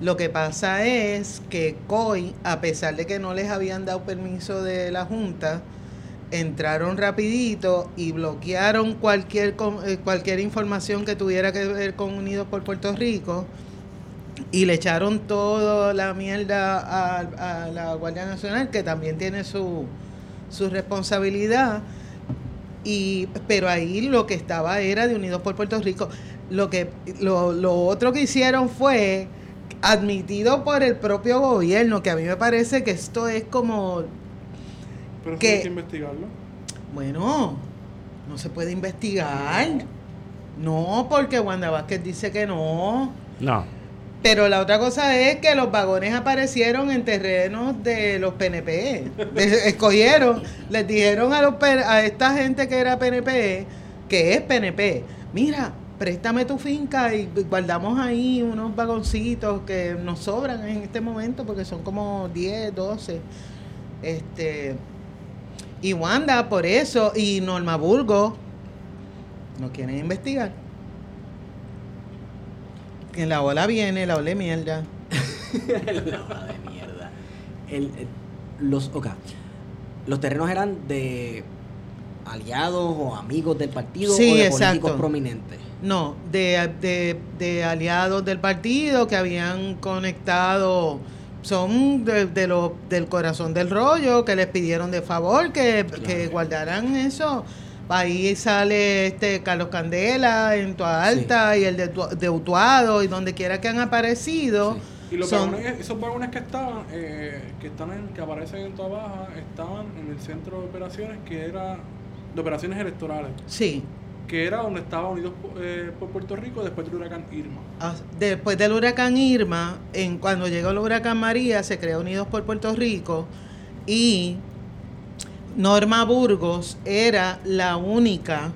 Lo que pasa es que COI, a pesar de que no les habían dado permiso de la Junta, entraron rapidito y bloquearon cualquier eh, cualquier información que tuviera que ver con Unidos por Puerto Rico y le echaron toda la mierda a, a la Guardia Nacional, que también tiene su, su responsabilidad. Y, pero ahí lo que estaba era de Unidos por Puerto Rico. Lo que lo, lo otro que hicieron fue admitido por el propio gobierno, que a mí me parece que esto es como, Pero ¿Qué? hay que investigarlo. bueno, no se puede investigar. No, porque Wanda Vázquez dice que no. No. Pero la otra cosa es que los vagones aparecieron en terrenos de los PNP. Escogieron, les dijeron a, los, a esta gente que era PNP, que es PNP, mira, préstame tu finca y guardamos ahí unos vagoncitos que nos sobran en este momento porque son como 10, 12. Este, y Wanda, por eso, y Norma Burgo, no quieren investigar. Que la ola viene, la ola de mierda. La hora de mierda. El, el- los, ok, los terrenos eran de aliados o amigos del partido Sí, o de exacto. políticos prominentes. No, de, de, de aliados del partido que habían conectado, son de, de lo- del corazón del rollo, que les pidieron de favor que, que guardaran eso. Ahí sale este Carlos Candela en Tua Alta y el de, Tu- de Utuado y donde quiera que han aparecido. Sí. Y los son- vagones, esos vagones que estaban, eh, que están en, que aparecen en toda baja, estaban en el centro de operaciones que era de operaciones electorales, Sí. Que era donde estaba Unidos eh, por Puerto Rico después del huracán Irma. Ah, Después del huracán Irma, en cuando llegó el huracán María, se creó Unidos por Puerto Rico y Norma Burgos era la única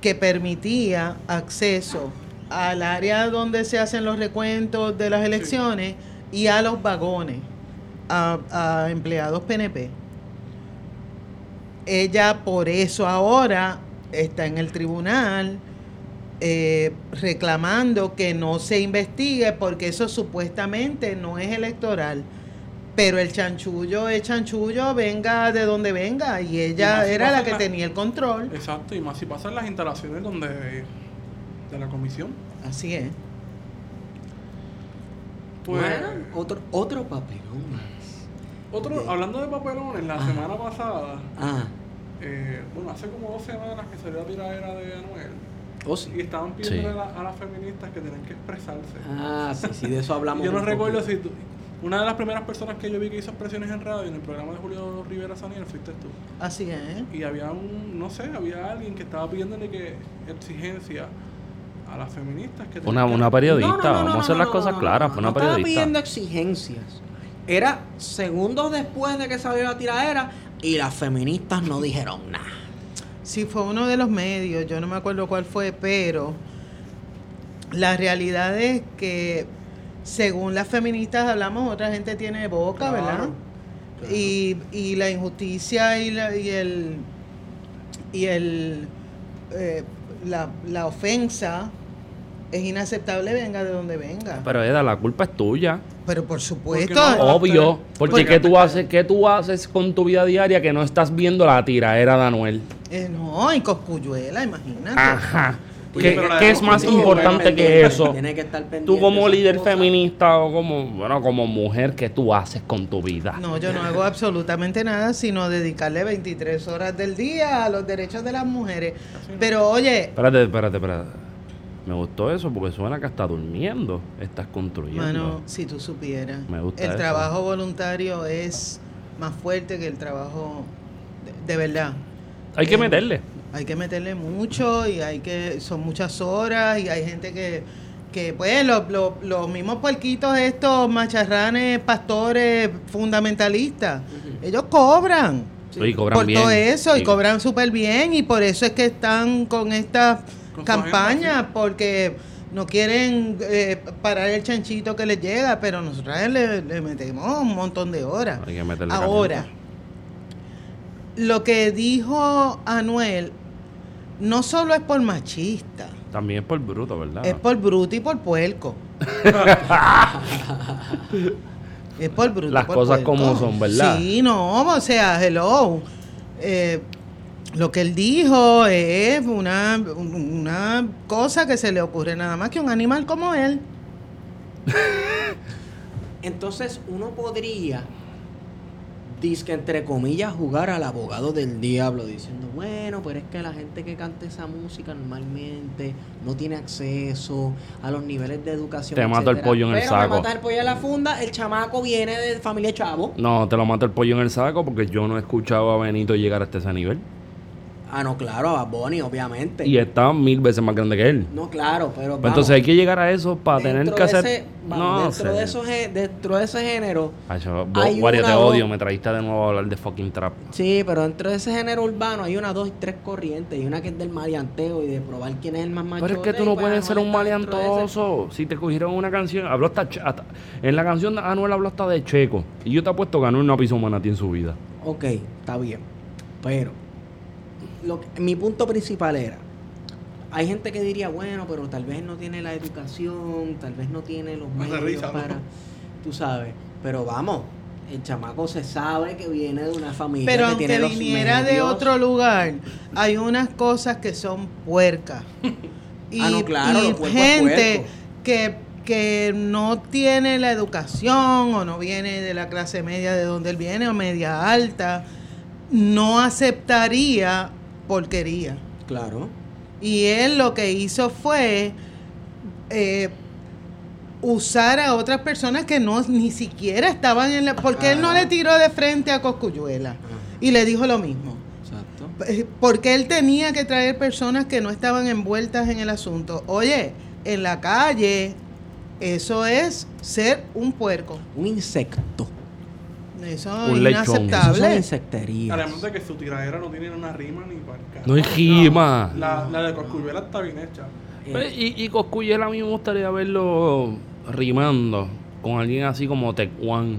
que permitía acceso al área donde se hacen los recuentos de las elecciones y a los vagones, a, a empleados PNP. Ella por eso ahora está en el tribunal eh, reclamando que no se investigue porque eso supuestamente no es electoral. Pero el chanchullo es chanchullo, venga de donde venga. Y ella era la que la- tenía el control. Exacto, y más si pasan las instalaciones donde de la comisión. Así es. Pues, bueno, otro, otro papelón más. otro, hablando de papelones, la semana pasada, Ah, eh, bueno, hace como dos semanas que salió la tiradera de Anuel oh y estaban pidiendo Sí. a, la- a las feministas que tenían que expresarse. Ah, sí, sí, de eso hablamos. Yo no recuerdo si tú- una de las primeras personas que yo vi que hizo expresiones en radio en el programa de Julio Rivera Saniel fuiste tú. Así es. Y había un, no sé, había alguien que estaba pidiéndole que exigencia a las feministas que Una, tenían que- una periodista, No, no, no, vamos no, a hacer no, las no, cosas no, claras, no, fue no una estaba periodista. pidiendo exigencias. Era segundos después de que salió la tiradera y las feministas no dijeron nada. Sí, fue uno de los medios, yo no me acuerdo cuál fue, pero la realidad es que según las feministas hablamos, otra gente tiene boca, Claro, ¿verdad? claro. Y, y la injusticia y, la, y el y el eh, la, la ofensa es inaceptable venga de donde venga. Pero Eda, la culpa es tuya. Pero por supuesto, no? Obvio. Porque Porque- ¿qué tú haces, qué tú haces con tu vida diaria que no estás viendo la tiraera de Anuel? eh, no, y Coscuyuela, imagínate. Ajá. Oye, ¿Qué, es más importante que eso? Tiene que estar pendiente Tú como líder feminista o como, bueno, como mujer, ¿qué tú haces con tu vida? No, yo no hago absolutamente nada sino dedicarle 23 horas del día a los derechos de las mujeres. Pero oye, Espérate, espérate, espérate. Me gustó eso porque suena que hasta durmiendo estás construyendo. mano, si tú supieras, Me gusta el eso. trabajo voluntario es más fuerte que el trabajo de, de verdad. Hay que Eh, meterle. Hay que meterle mucho y hay que son muchas horas y hay gente que que pues los, los, los mismos puerquitos estos macharranes, pastores, fundamentalistas, ellos cobran. Sí, cobran por bien. todo eso y cobran súper bien y por eso es que están con estas Agenda, porque no quieren eh, parar el chanchito que les llega, pero nosotros le, le metemos un montón de horas. Hay que meterle Ahora, caliente. lo que dijo Anuel no solo es por machista, También es por bruto, ¿verdad? es por bruto y por puerco. es por bruto. y Las por cosas puerco. como son, ¿verdad? Sí, no, o sea, hello. Eh, lo que él dijo es una, una cosa que se le ocurre nada más que un animal como él. Entonces uno podría, disque entre comillas, jugar al abogado del diablo diciendo, bueno, pero es que la gente que canta esa música normalmente no tiene acceso a los niveles de educación. Te mato el etcétera". pollo en el Pero me saco. matas el pollo en la funda, el chamaco viene de familia chavo. No, te lo mato el pollo en el saco porque yo no he escuchado a Benito llegar hasta ese nivel. Ah, no, claro, a Bonnie, obviamente. Y está mil veces más grande que él. No, claro, pero. Pues vamos, entonces hay que llegar a eso para tener que de hacer. ese- vamos, no dentro, sé. de esos dentro de ese género. Acho, hay Wario, te odio, me trajiste de nuevo a hablar de fucking trap. Sí, pero dentro de ese género urbano hay una, dos y tres corrientes. Y una que es del maleanteo y de probar quién es el más macho. Pero es que tú no puedes ser un maleantoso. Si te cogieron una canción, habló hasta, hasta- En la canción Anuel habló hasta de Checo. Y yo te apuesto que ganó una piso manatí en su vida. Ok, está bien. Pero lo que- mi punto principal era, hay gente que diría, bueno, pero tal vez no tiene la educación, tal vez no tiene los medios risa, ¿no? para, tú sabes, pero vamos, El chamaco se sabe que viene de una familia Pero que aunque tiene los viniera de otro lugar, hay unas cosas que son puercas. Y, Ah, no, claro, y lo puerco es gente puerco. que, que no tiene la educación o no viene de la clase media de donde él viene o media alta, no aceptaría porquería. Claro. Y él lo que hizo fue eh, usar a otras personas que no ni siquiera estaban en la... Porque él no le tiró de frente a Coscuyuela y le dijo lo mismo. Exacto. Eh, Porque él tenía que traer personas que no estaban envueltas en el asunto. Oye, en la calle, eso es ser un puerco. Un insecto. Eso Un es lechón. Eso son inaceptable. insecterías. Además de que su tiradera no tiene una rima ni carajo. No hay rima. La, la de Coscuyuela está bien hecha. Eh, Y, y Coscuyela a mí me gustaría verlo rimando con alguien así como Tecuan.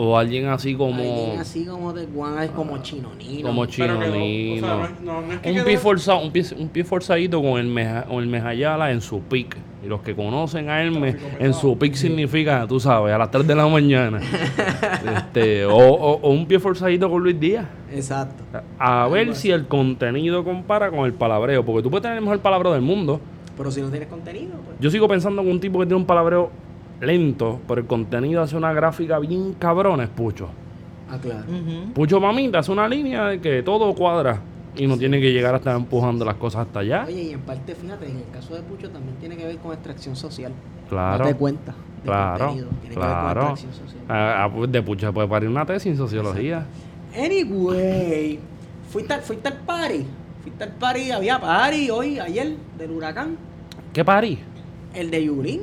O alguien así como. Alguien así como de Juan, es como chinonino. Como no, o Chinonino. sea, no es- no- no es que un, quedó- pie forzado, un, pie, un pie forzadito con el, meja, con el Mejayala en su pick. Y los que conocen a él, me- Tráfico en su pick significa, tú sabes, a las 3 de la mañana. este, o, o- o un pie forzadito con Luis Díaz. Exacto. A ver si el contenido compara con el palabreo. Porque tú puedes tener el mejor palabreo del mundo. Pero si no tienes contenido, pues. Yo sigo pensando que un tipo que tiene un palabreo lento, pero el contenido hace una gráfica bien cabrona, es Pucho. Ah, claro. Ujú. Pucho Mamita hace una línea de que todo cuadra y no tiene que llegar a estar empujando las cosas hasta allá. Oye, y en parte, fíjate, en el caso de Pucho también tiene que ver con extracción social. Claro. Date cuenta. de Claro, contenido. Tiene que ver con claro. extracción social. Ah, ah, pues de Pucho puede parir una tesis en sociología. Anyway, fuiste, al- fuiste al party. Fuiste al party, había party hoy, ayer, del huracán. ¿Qué parí? El de Yulín.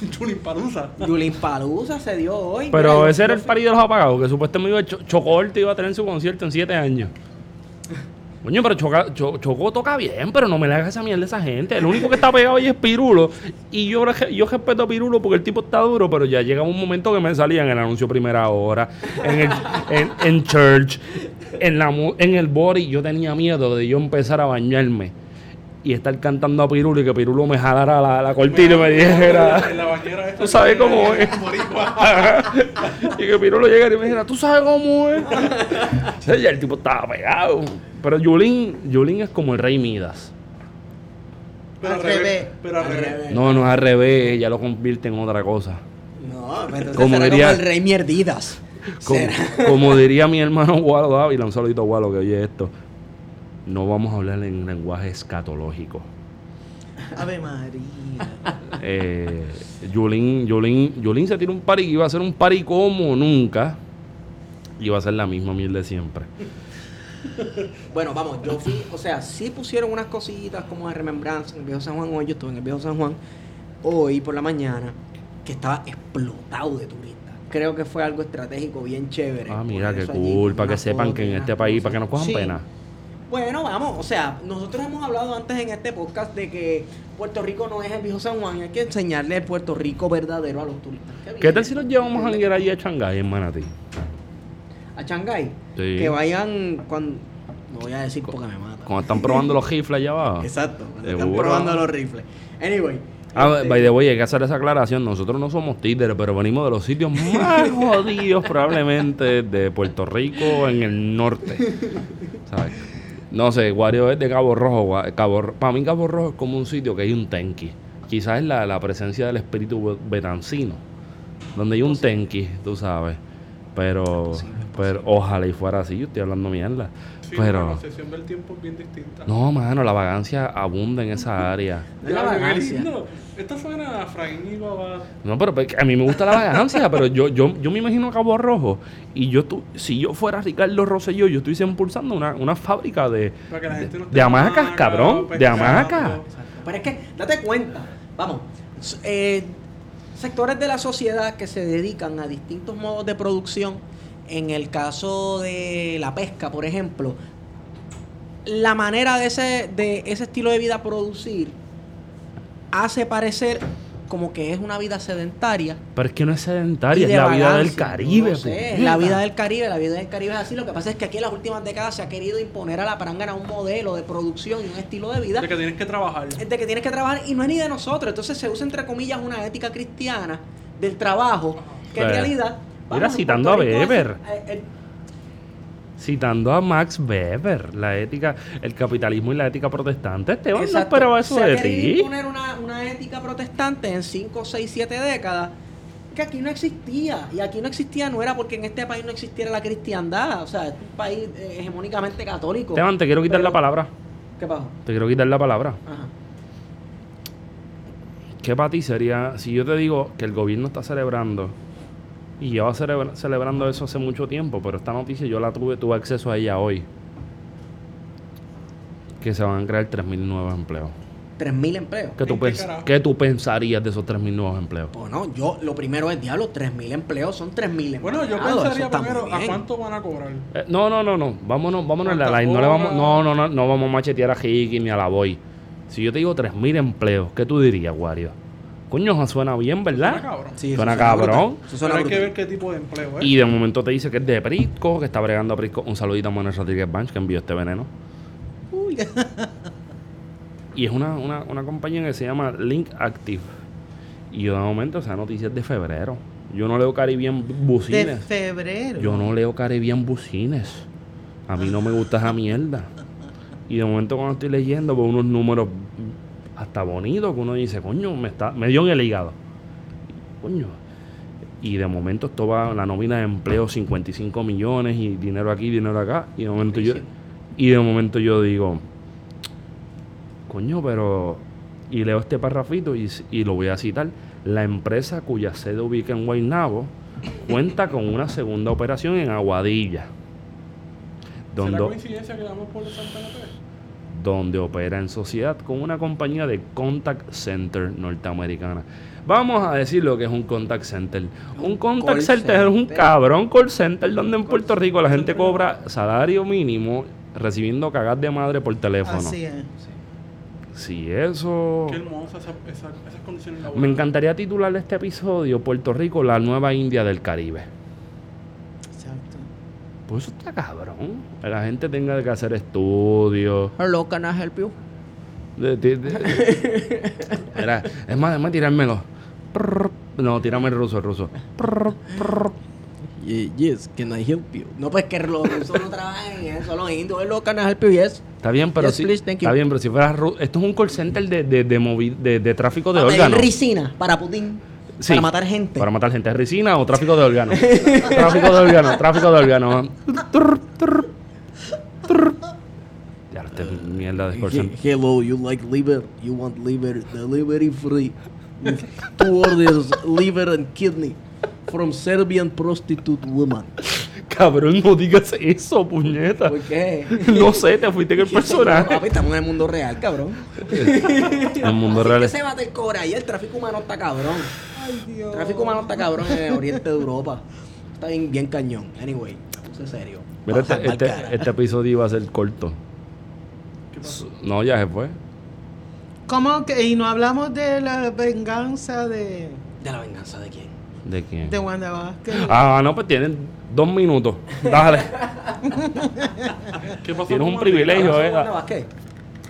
Chulín Palusa. Yulín Palusa se dio hoy. Pero Mira, ese era el parí de los apagados, que supuestamente iba Cho- Chocorte iba a tener su concierto en siete años. Coño, pero Choca- Cho- Choco toca bien, pero no me le hagas esa mierda a esa gente. El único que está pegado ahí es Pirulo. Y yo, yo respeto a Pirulo porque el tipo está duro, pero ya llega un momento que me salía en el anuncio primera hora, en, el, en, en church, en, la, mu- en el body. Yo tenía miedo de yo empezar a bañarme y estar cantando a Pirulo y que Pirulo me jalara la, la cortina y me dijera... En la bañera esta. Tú sabes cómo es. Y que Pirulo llegara y me dijera, ¿tú sabes cómo es? Ya el tipo estaba pegado. Pero Yulín, Yulín es como el rey Midas. Pero Al revés. revés. Pero al revés. No, no es al revés, ella lo convierte en otra cosa. No, pero entonces Como será diría- como el rey mierdidas. Como, como diría mi hermano Walo Dávila, un saludito a Walo que oye esto. No vamos a hablar en lenguaje escatológico. Ave María. Eh, Yulín, Yulín, Yulín se tiró un pari iba a ser un pari como nunca. Y iba a ser la misma mierda de siempre. Bueno, vamos, yo fui, o sea, sí pusieron unas cositas como de remembranza en el viejo San Juan hoy, yo estuve en el viejo San Juan hoy por la mañana, que estaba explotado de turistas. Creo que fue algo estratégico bien chévere. Ah, mira, qué allí cool, que sepan que en este país, cosas. para que no cojan Sí. pena. Bueno, vamos, o sea, nosotros hemos hablado antes en este podcast de que Puerto Rico no es el viejo San Juan, y hay que enseñarle el Puerto Rico verdadero a los turistas. ¿Qué tal si nos llevamos a janguear allí a Shanghái, en Manatí? A Shanghái. Sí. Que vayan cuando... No voy a decir porque me matan. Cuando están probando los rifles allá abajo. Exacto, cuando están probando los rifles. Anyway. Ah, este, by the way, hay que hacer esa aclaración. Nosotros no somos títeres, pero venimos de los sitios más jodidos probablemente de Puerto Rico en el norte. ¿Sabes? No sé, Guario es de Cabo Rojo. Cabo, para mí Cabo Rojo es como un sitio que hay un tenki. Quizás es la, la presencia del espíritu be- betancino. Donde hay un tenki, tú sabes. Pero, pero ojalá y fuera así. Yo estoy hablando mierda. Sí, la pero... concepción del tiempo es bien distinta. No, mano, la vagancia abunda en esa área. No la vagancia. lindo. Esta suena a Fraín y Baba. No, pero pues, a mí me gusta la vagancia, pero yo, yo, yo me imagino a Cabo Rojo y yo tu, si yo fuera Ricardo Rosselló, yo estuviese impulsando una, una fábrica de, no de hamacas, hamaca, cabrón, de pescando. hamacas. Pero es que, date cuenta, vamos, eh, sectores de la sociedad que se dedican a distintos modos de producción, en el caso de la pesca, por ejemplo, la manera de ese, de ese estilo de vida producir hace parecer como que es una vida sedentaria. Pero es que no es sedentaria, es la vida del. Caribe. No sé, la vida del Caribe, la vida del Caribe es así. Lo que pasa es que aquí en las últimas décadas se ha querido imponer a la prangana un modelo de producción y un estilo de vida De que tienes que trabajar. de que tienes que trabajar y no es ni de nosotros. Entonces se usa entre comillas una ética cristiana del trabajo que en realidad Vamos, citando a es- Weber. eh, Citando a Max Weber, la ética, el capitalismo y la ética protestante. Esteban no exacto. esperaba eso Se de ti. imponer una, una ética protestante en 5, 6, 7 décadas que aquí no existía. Y aquí no existía no era porque en este país no existiera la cristiandad. O sea, es un país eh, hegemónicamente católico. Esteban, te quiero quitar Pero- la palabra. ¿Qué pasó? Te quiero quitar la palabra. Ajá. ¿Qué para ti sería si yo te digo que el gobierno está celebrando y lleva celebra- celebrando eso hace mucho tiempo, pero esta noticia yo la tuve, tuve acceso a ella hoy? Que se van a crear 3.000 nuevos empleos. 3.000 empleos. ¿Qué tú, ¿En qué tú pensarías de esos 3.000 nuevos empleos? Bueno, yo lo primero es, diablo, 3.000 empleos son 3.000 empleos. Bueno, yo pensaría primero a cuánto van a cobrar. Eh, no, no, no, no. Vámonos, vámonos en la ¿Cuántas line. No, le vamos, no, no, no, no vamos a machetear a Hiki ni a la Boy. Si yo te digo 3.000 empleos, ¿qué tú dirías, Wario? Coño, suena bien, Suena ¿verdad? cabrón. Sí, Suena cabrón. Pero suena hay que ver qué tipo de empleo es. Y de momento te dice que es de Prisco, que está bregando a Prisco. Un saludito a Manuel Rodríguez Banch que envió este veneno. y es una, una, una compañía que se llama Link Active. Y yo de momento, o sea, noticias de febrero. Yo no leo Caribbean De Bucines. febrero. Yo no leo Caribbean Bucines. A mí no me gusta esa mierda. Y de momento cuando estoy leyendo veo unos números hasta bonitos que uno dice, coño, me, está, me dio en el hígado. Coño. Y de momento esto va, la nómina de empleo 55 millones y dinero aquí, dinero acá. Y de momento yo, y de momento yo digo, coño, pero... Y leo este parrafito y, y lo voy a citar. La empresa cuya sede ubica en Guaynabo cuenta con una segunda operación en Aguadilla. ¿Será Donde, coincidencia que vamos por Santa Fe? Donde opera en sociedad con una compañía de contact center norteamericana. Vamos a decir lo que es un contact center. Un contact call center es un cabrón call center donde en Puerto Rico la gente cobra salario mínimo recibiendo cagas de madre por teléfono. Así es. Si eso... Qué hermosa esa, esa, esas condiciones Me laborales. encantaría titular este episodio Puerto Rico, la nueva India del Caribe. Exacto. Pues eso está cabrón. La gente tenga que hacer estudios. Hello, can I help you? De- de- de- Mira, es más, es más tirármelo. No, tírame el ruso, el ruso. Prrr. yes, can I help you? No, pues que los rusos no trabajan en eso, los indios. Hello, can I help you? Yes. Está bien, pero Yes, si. please, thank you. Está bien, pero si fuera ru- Esto es un call center de, de, de, movi- de, de tráfico de Para pedir órganos. ricina para Putin. Sí, Para matar gente. Para matar gente. ¿Es ricina o tráfico de órganos? tráfico de órganos, tráfico de órganos. Mierda de center. Hello, you like liver? You want liver? Delivery free. Two orders, liver and kidney. From Serbian prostitute woman. Cabrón, no digas eso, puñeta. ¿Por qué? No sé, te fuiste en el No, personaje. papi, estamos en el mundo real, cabrón. El mundo Así real que es- se bate el cobre ahí. El tráfico humano está cabrón. Ay, Dios. El tráfico humano está cabrón en el oriente de Europa. Está bien, bien cañón. Anyway, serio. Mira, este, este, este episodio iba a ser corto. ¿Qué pasó? No, ya se fue. ¿Cómo que? Y no hablamos de la venganza de, ¿De la venganza de quién? ¿De quién? de Wanda Vázquez. Ah, no, pues tienen dos minutos. Dale. ¿Qué pasó Tienes un privilegio, ¿Qué eh. Vázquez?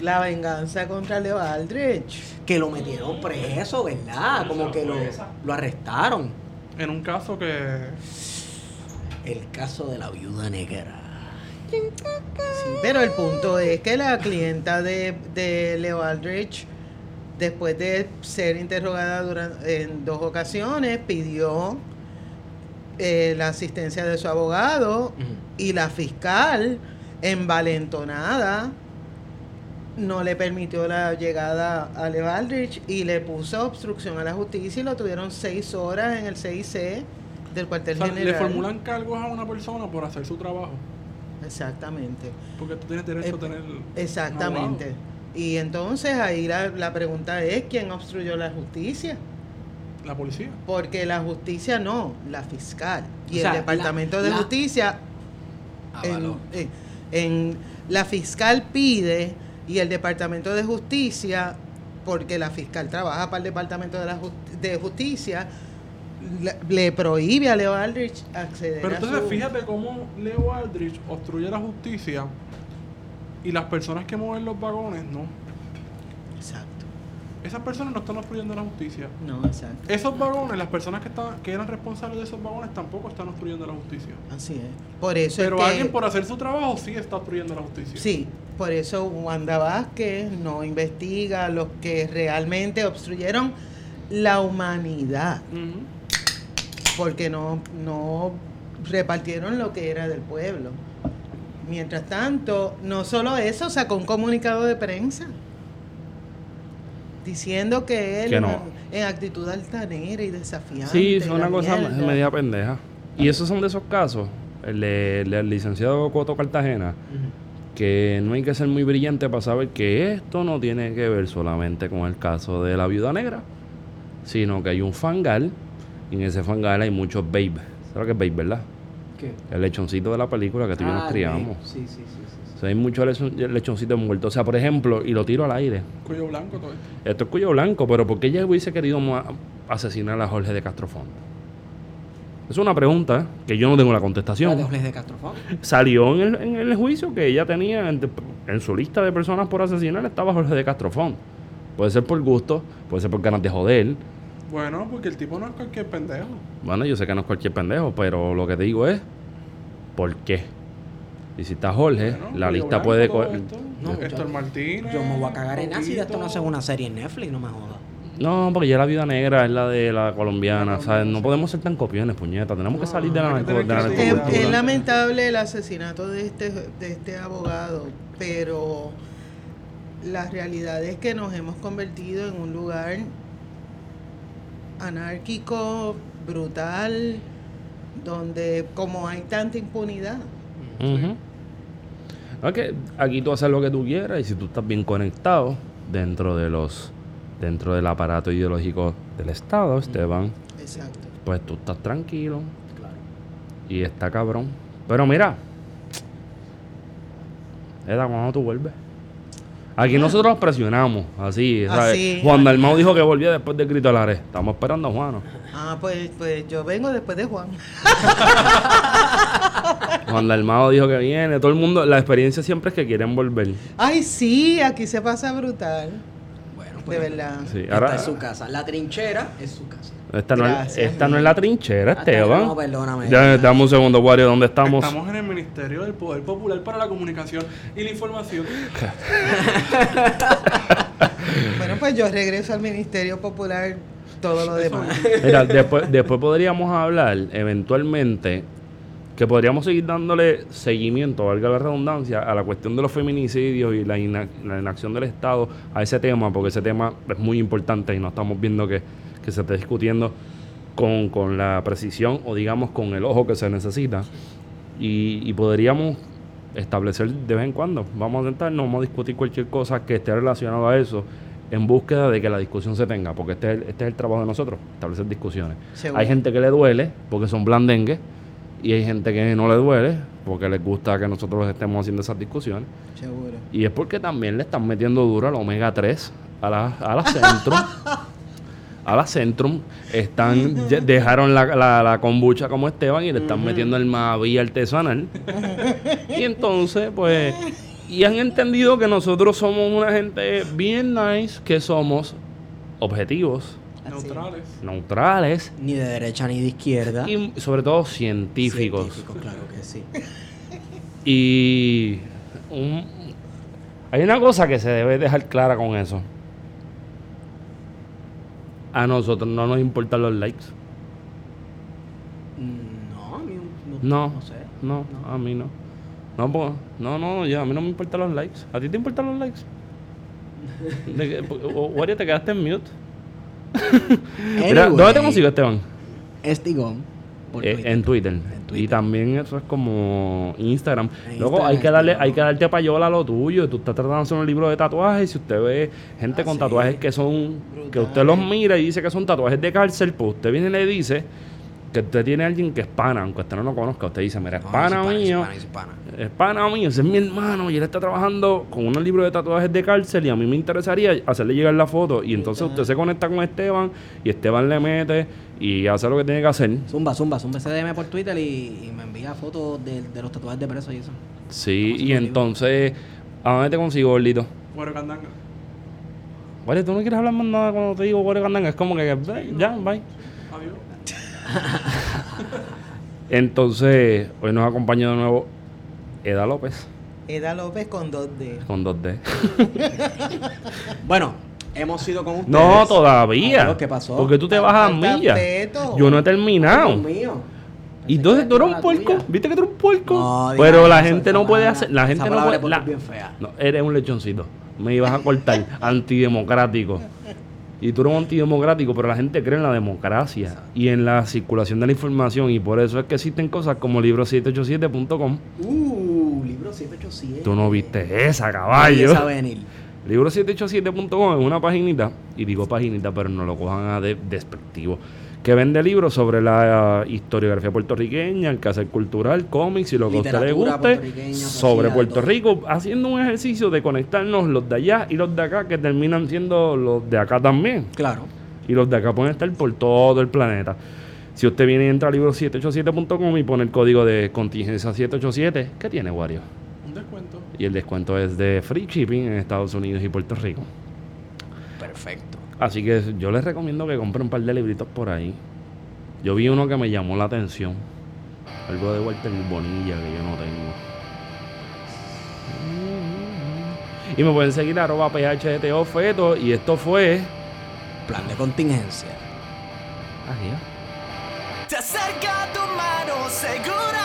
La venganza contra Leo Aldrich. Que lo metieron preso, ¿verdad? Como que lo, lo arrestaron. En un caso que. El caso de la viuda negra. Sí, pero el punto es que la clienta de, de Leo Aldrich, después de ser interrogada durante, en dos ocasiones, pidió eh, la asistencia de su abogado y la fiscal, envalentonada, no le permitió la llegada a Leo Aldrich y le puso obstrucción a la justicia y lo tuvieron seis horas en el CIC del o cuartel sea, general. le formulan cargos a una persona por hacer su trabajo. Exactamente. Porque tú tienes derecho Eh, a tener. un Exactamente. Y entonces ahí la, la pregunta es, ¿quién obstruyó la justicia? La policía. Porque la justicia no, la fiscal. Y O sea, el Departamento la- de la- Justicia, en, en- en- la fiscal pide y el Departamento de Justicia, porque la fiscal trabaja para el Departamento de, la Jus- de Justicia, le, le prohíbe a Leo Aldrich acceder Pero a entonces su- fíjate cómo Leo Aldrich obstruye la justicia y las personas que mueven los vagones no. Exacto. esas personas no están obstruyendo la justicia. No, exacto. Esos vagones, las personas que, estaban, que eran responsables de esos vagones tampoco están obstruyendo la justicia. Así es. Por eso Pero es que, alguien por hacer su trabajo sí está obstruyendo la justicia. Sí, por eso Wanda Vázquez no investiga los que realmente obstruyeron la humanidad. Porque no, no repartieron lo que era del pueblo. Mientras tanto, no solo eso, sacó un comunicado de prensa diciendo que él Que no. en, actitud altanera y desafiante. Sí, es una cosa mierda. media pendeja. Y esos son de esos casos, el, el licenciado Coto Cartagena, que no hay que ser muy brillante para saber que esto no tiene que ver solamente con el caso de la viuda negra, sino que hay un fangal, y en ese fangal hay muchos babe. ¿Sabes lo que es babe, verdad? ¿Qué? El lechoncito de la película que tú y yo nos Ah, criamos. Sí, sí, sí, sí, sí. O sea, hay muchos lechon- lechoncitos muertos. O sea, por ejemplo, y lo tiro al aire. Cuello blanco todo esto. Esto es cuello blanco, pero ¿por qué ella hubiese querido asesinar a Jorge de Castrofón? Es una pregunta que yo no tengo la contestación. Espérate, Jorge de Castrofón. Salió en el, en el juicio que ella tenía en, en su lista de personas por asesinar estaba Jorge de Castrofón. Puede ser por gusto, puede ser por ganas de joder. Bueno, porque el tipo no es cualquier pendejo. Bueno, yo sé que no es cualquier pendejo, pero lo que te digo es, ¿por qué? Y si está Jorge, Bueno, la lista Blanco, puede... esto. No, Héctor yo- Martínez. Yo me voy a cagar en ácido. Esto no es una serie en Netflix, no me jodas. No, porque ya la viuda negra es la de la colombiana, ¿sabes? No podemos ser tan copiones, puñeta. Tenemos que salir de la, narco- de la Es, es lamentable el asesinato de este, de este abogado, pero la realidad es que nos hemos convertido en un lugar anárquico, brutal, donde como hay tanta impunidad. Es que aquí tú haces lo que tú quieras y si tú estás bien conectado dentro de los dentro del aparato ideológico del Estado, Esteban, Exacto. pues tú estás tranquilo Claro. y está cabrón. Pero mira, Eda, ¿cuándo tú vuelves? Aquí nosotros presionamos, así, ¿sabes? Así. Juan Dalmau dijo que volvía después de Grito Lares. Estamos esperando a Juan. Ah, pues, pues yo vengo después de Juan. Juan Dalmau dijo que viene. Todo el mundo, la experiencia siempre es que quieren volver. Ay, sí, aquí se pasa brutal. Bueno, De pues. verdad. Sí, Esta ahora, es su casa. La trinchera es su casa. Esta, no es, esta no es la trinchera, Esteban. no, perdóname. Ya, dame un segundo, Wario, ¿dónde estamos? Estamos en el Ministerio del Poder Popular para la Comunicación y la Información. Bueno, pues yo regreso al Ministerio Popular todo lo demás. Mira, después, después podríamos hablar eventualmente que podríamos seguir dándole seguimiento, valga la redundancia, a la cuestión de los feminicidios y la, la inacción del Estado a ese tema, porque ese tema es muy importante y no estamos viendo que, que se esté discutiendo con, con la precisión o digamos con el ojo que se necesita. Y, y podríamos establecer de vez en cuando, vamos a sentarnos, vamos a discutir cualquier cosa que esté relacionado a eso en búsqueda de que la discusión se tenga, porque este es el, este es el trabajo de nosotros, establecer discusiones. Hay gente que le duele porque son blandengues y hay gente que no le duele porque les gusta que nosotros estemos haciendo esas discusiones. Seguro. Y es porque también le están metiendo duro al omega 3, a la, a la Centrum. a la Centrum. Están, dejaron la, la, la kombucha como Esteban y le están metiendo el Mavi artesanal. y entonces, pues, y han entendido que nosotros somos una gente bien nice, que somos objetivos. Neutrales. neutrales Ni de derecha ni de izquierda. y sobre todo científicos. Científicos, claro que sí. Y un- hay una cosa que se debe dejar clara con eso. A nosotros no nos importan los likes. No, a mí no, No, no sé. no, a mí no. No, pues, no, no, ya, a mí no me importan los likes. ¿A ti te importan los likes? O- Wario, te quedaste en mute. Mira, ¿Dónde te consigo, Esteban? Estigón. por Eh, Twitter. en Twitter. Y también eso es como Instagram. Luego hay que darle, hay que darte payola a lo tuyo. Tú estás tratando de hacer un libro de tatuajes. Si usted ve gente Ah, con sí. tatuajes que son, que usted los mira y dice que son tatuajes de cárcel, pues usted viene y le dice que usted tiene a alguien que es pana, aunque usted no lo conozca. Usted dice, mira, es pana mío. pana. Es pana mío, ese es mi hermano y él está trabajando con unos libros de tatuajes de cárcel y a mí me interesaría hacerle llegar la foto y entonces usted se conecta con Esteban y Esteban le mete y hace lo que tiene que hacer. Zumba, zumba, zumba ese DM por Twitter y, y me envía fotos de, de los tatuajes de preso y eso. Sí, y entonces, ¿a dónde te consigo, gordito? Bueno, Candanga. Vale, tú no quieres hablar más nada cuando te digo Guarecandanga. Es como que, "Ve, ya, bye. Entonces, hoy nos acompaña de nuevo Eda López Eda López con 2D. con 2D. Bueno, hemos ido con ustedes. No, todavía. ¿Qué pasó? Porque tú te vas a millas. Yo no he Dios terminado. mío. ¿Y entonces tú eres un puerco? ¿Viste que tú eres un puerco? No, Pero la gente no puede hacer. La gente no puede. la- bien fea. No, eres un lechoncito. Me ibas a cortar. antidemocrático. Y tú eres un antidemocrático, pero la gente cree en la democracia y en la circulación de la información. Y por eso es que existen cosas como libro787.com. Uh, libro 787. Tú no viste esa, caballo. sabe venir. Libro787.com es una paginita, y digo paginita, pero no lo cojan a de- despectivo, que vende libros sobre la uh, historiografía puertorriqueña, el quehacer cultural, cómics y lo que a usted le guste sobre Puerto todo. Rico, haciendo un ejercicio de conectarnos los de allá y los de acá, que terminan siendo los de acá también. Claro. Y los de acá pueden estar por todo el planeta. Si usted viene y entra a libro787.com y pone el código de contingencia 787, ¿qué tiene, Wario? Un descuento. Y el descuento es de free shipping en Estados Unidos y Puerto Rico. Perfecto. Así que yo les recomiendo que compren un par de libritos por ahí. Yo vi uno que me llamó la atención. Algo de Walter Bonilla que yo no tengo. Y me pueden seguir arroba phto feto. Y esto fue. Plan de contingencia. Adiós. Te acerca tu mano segura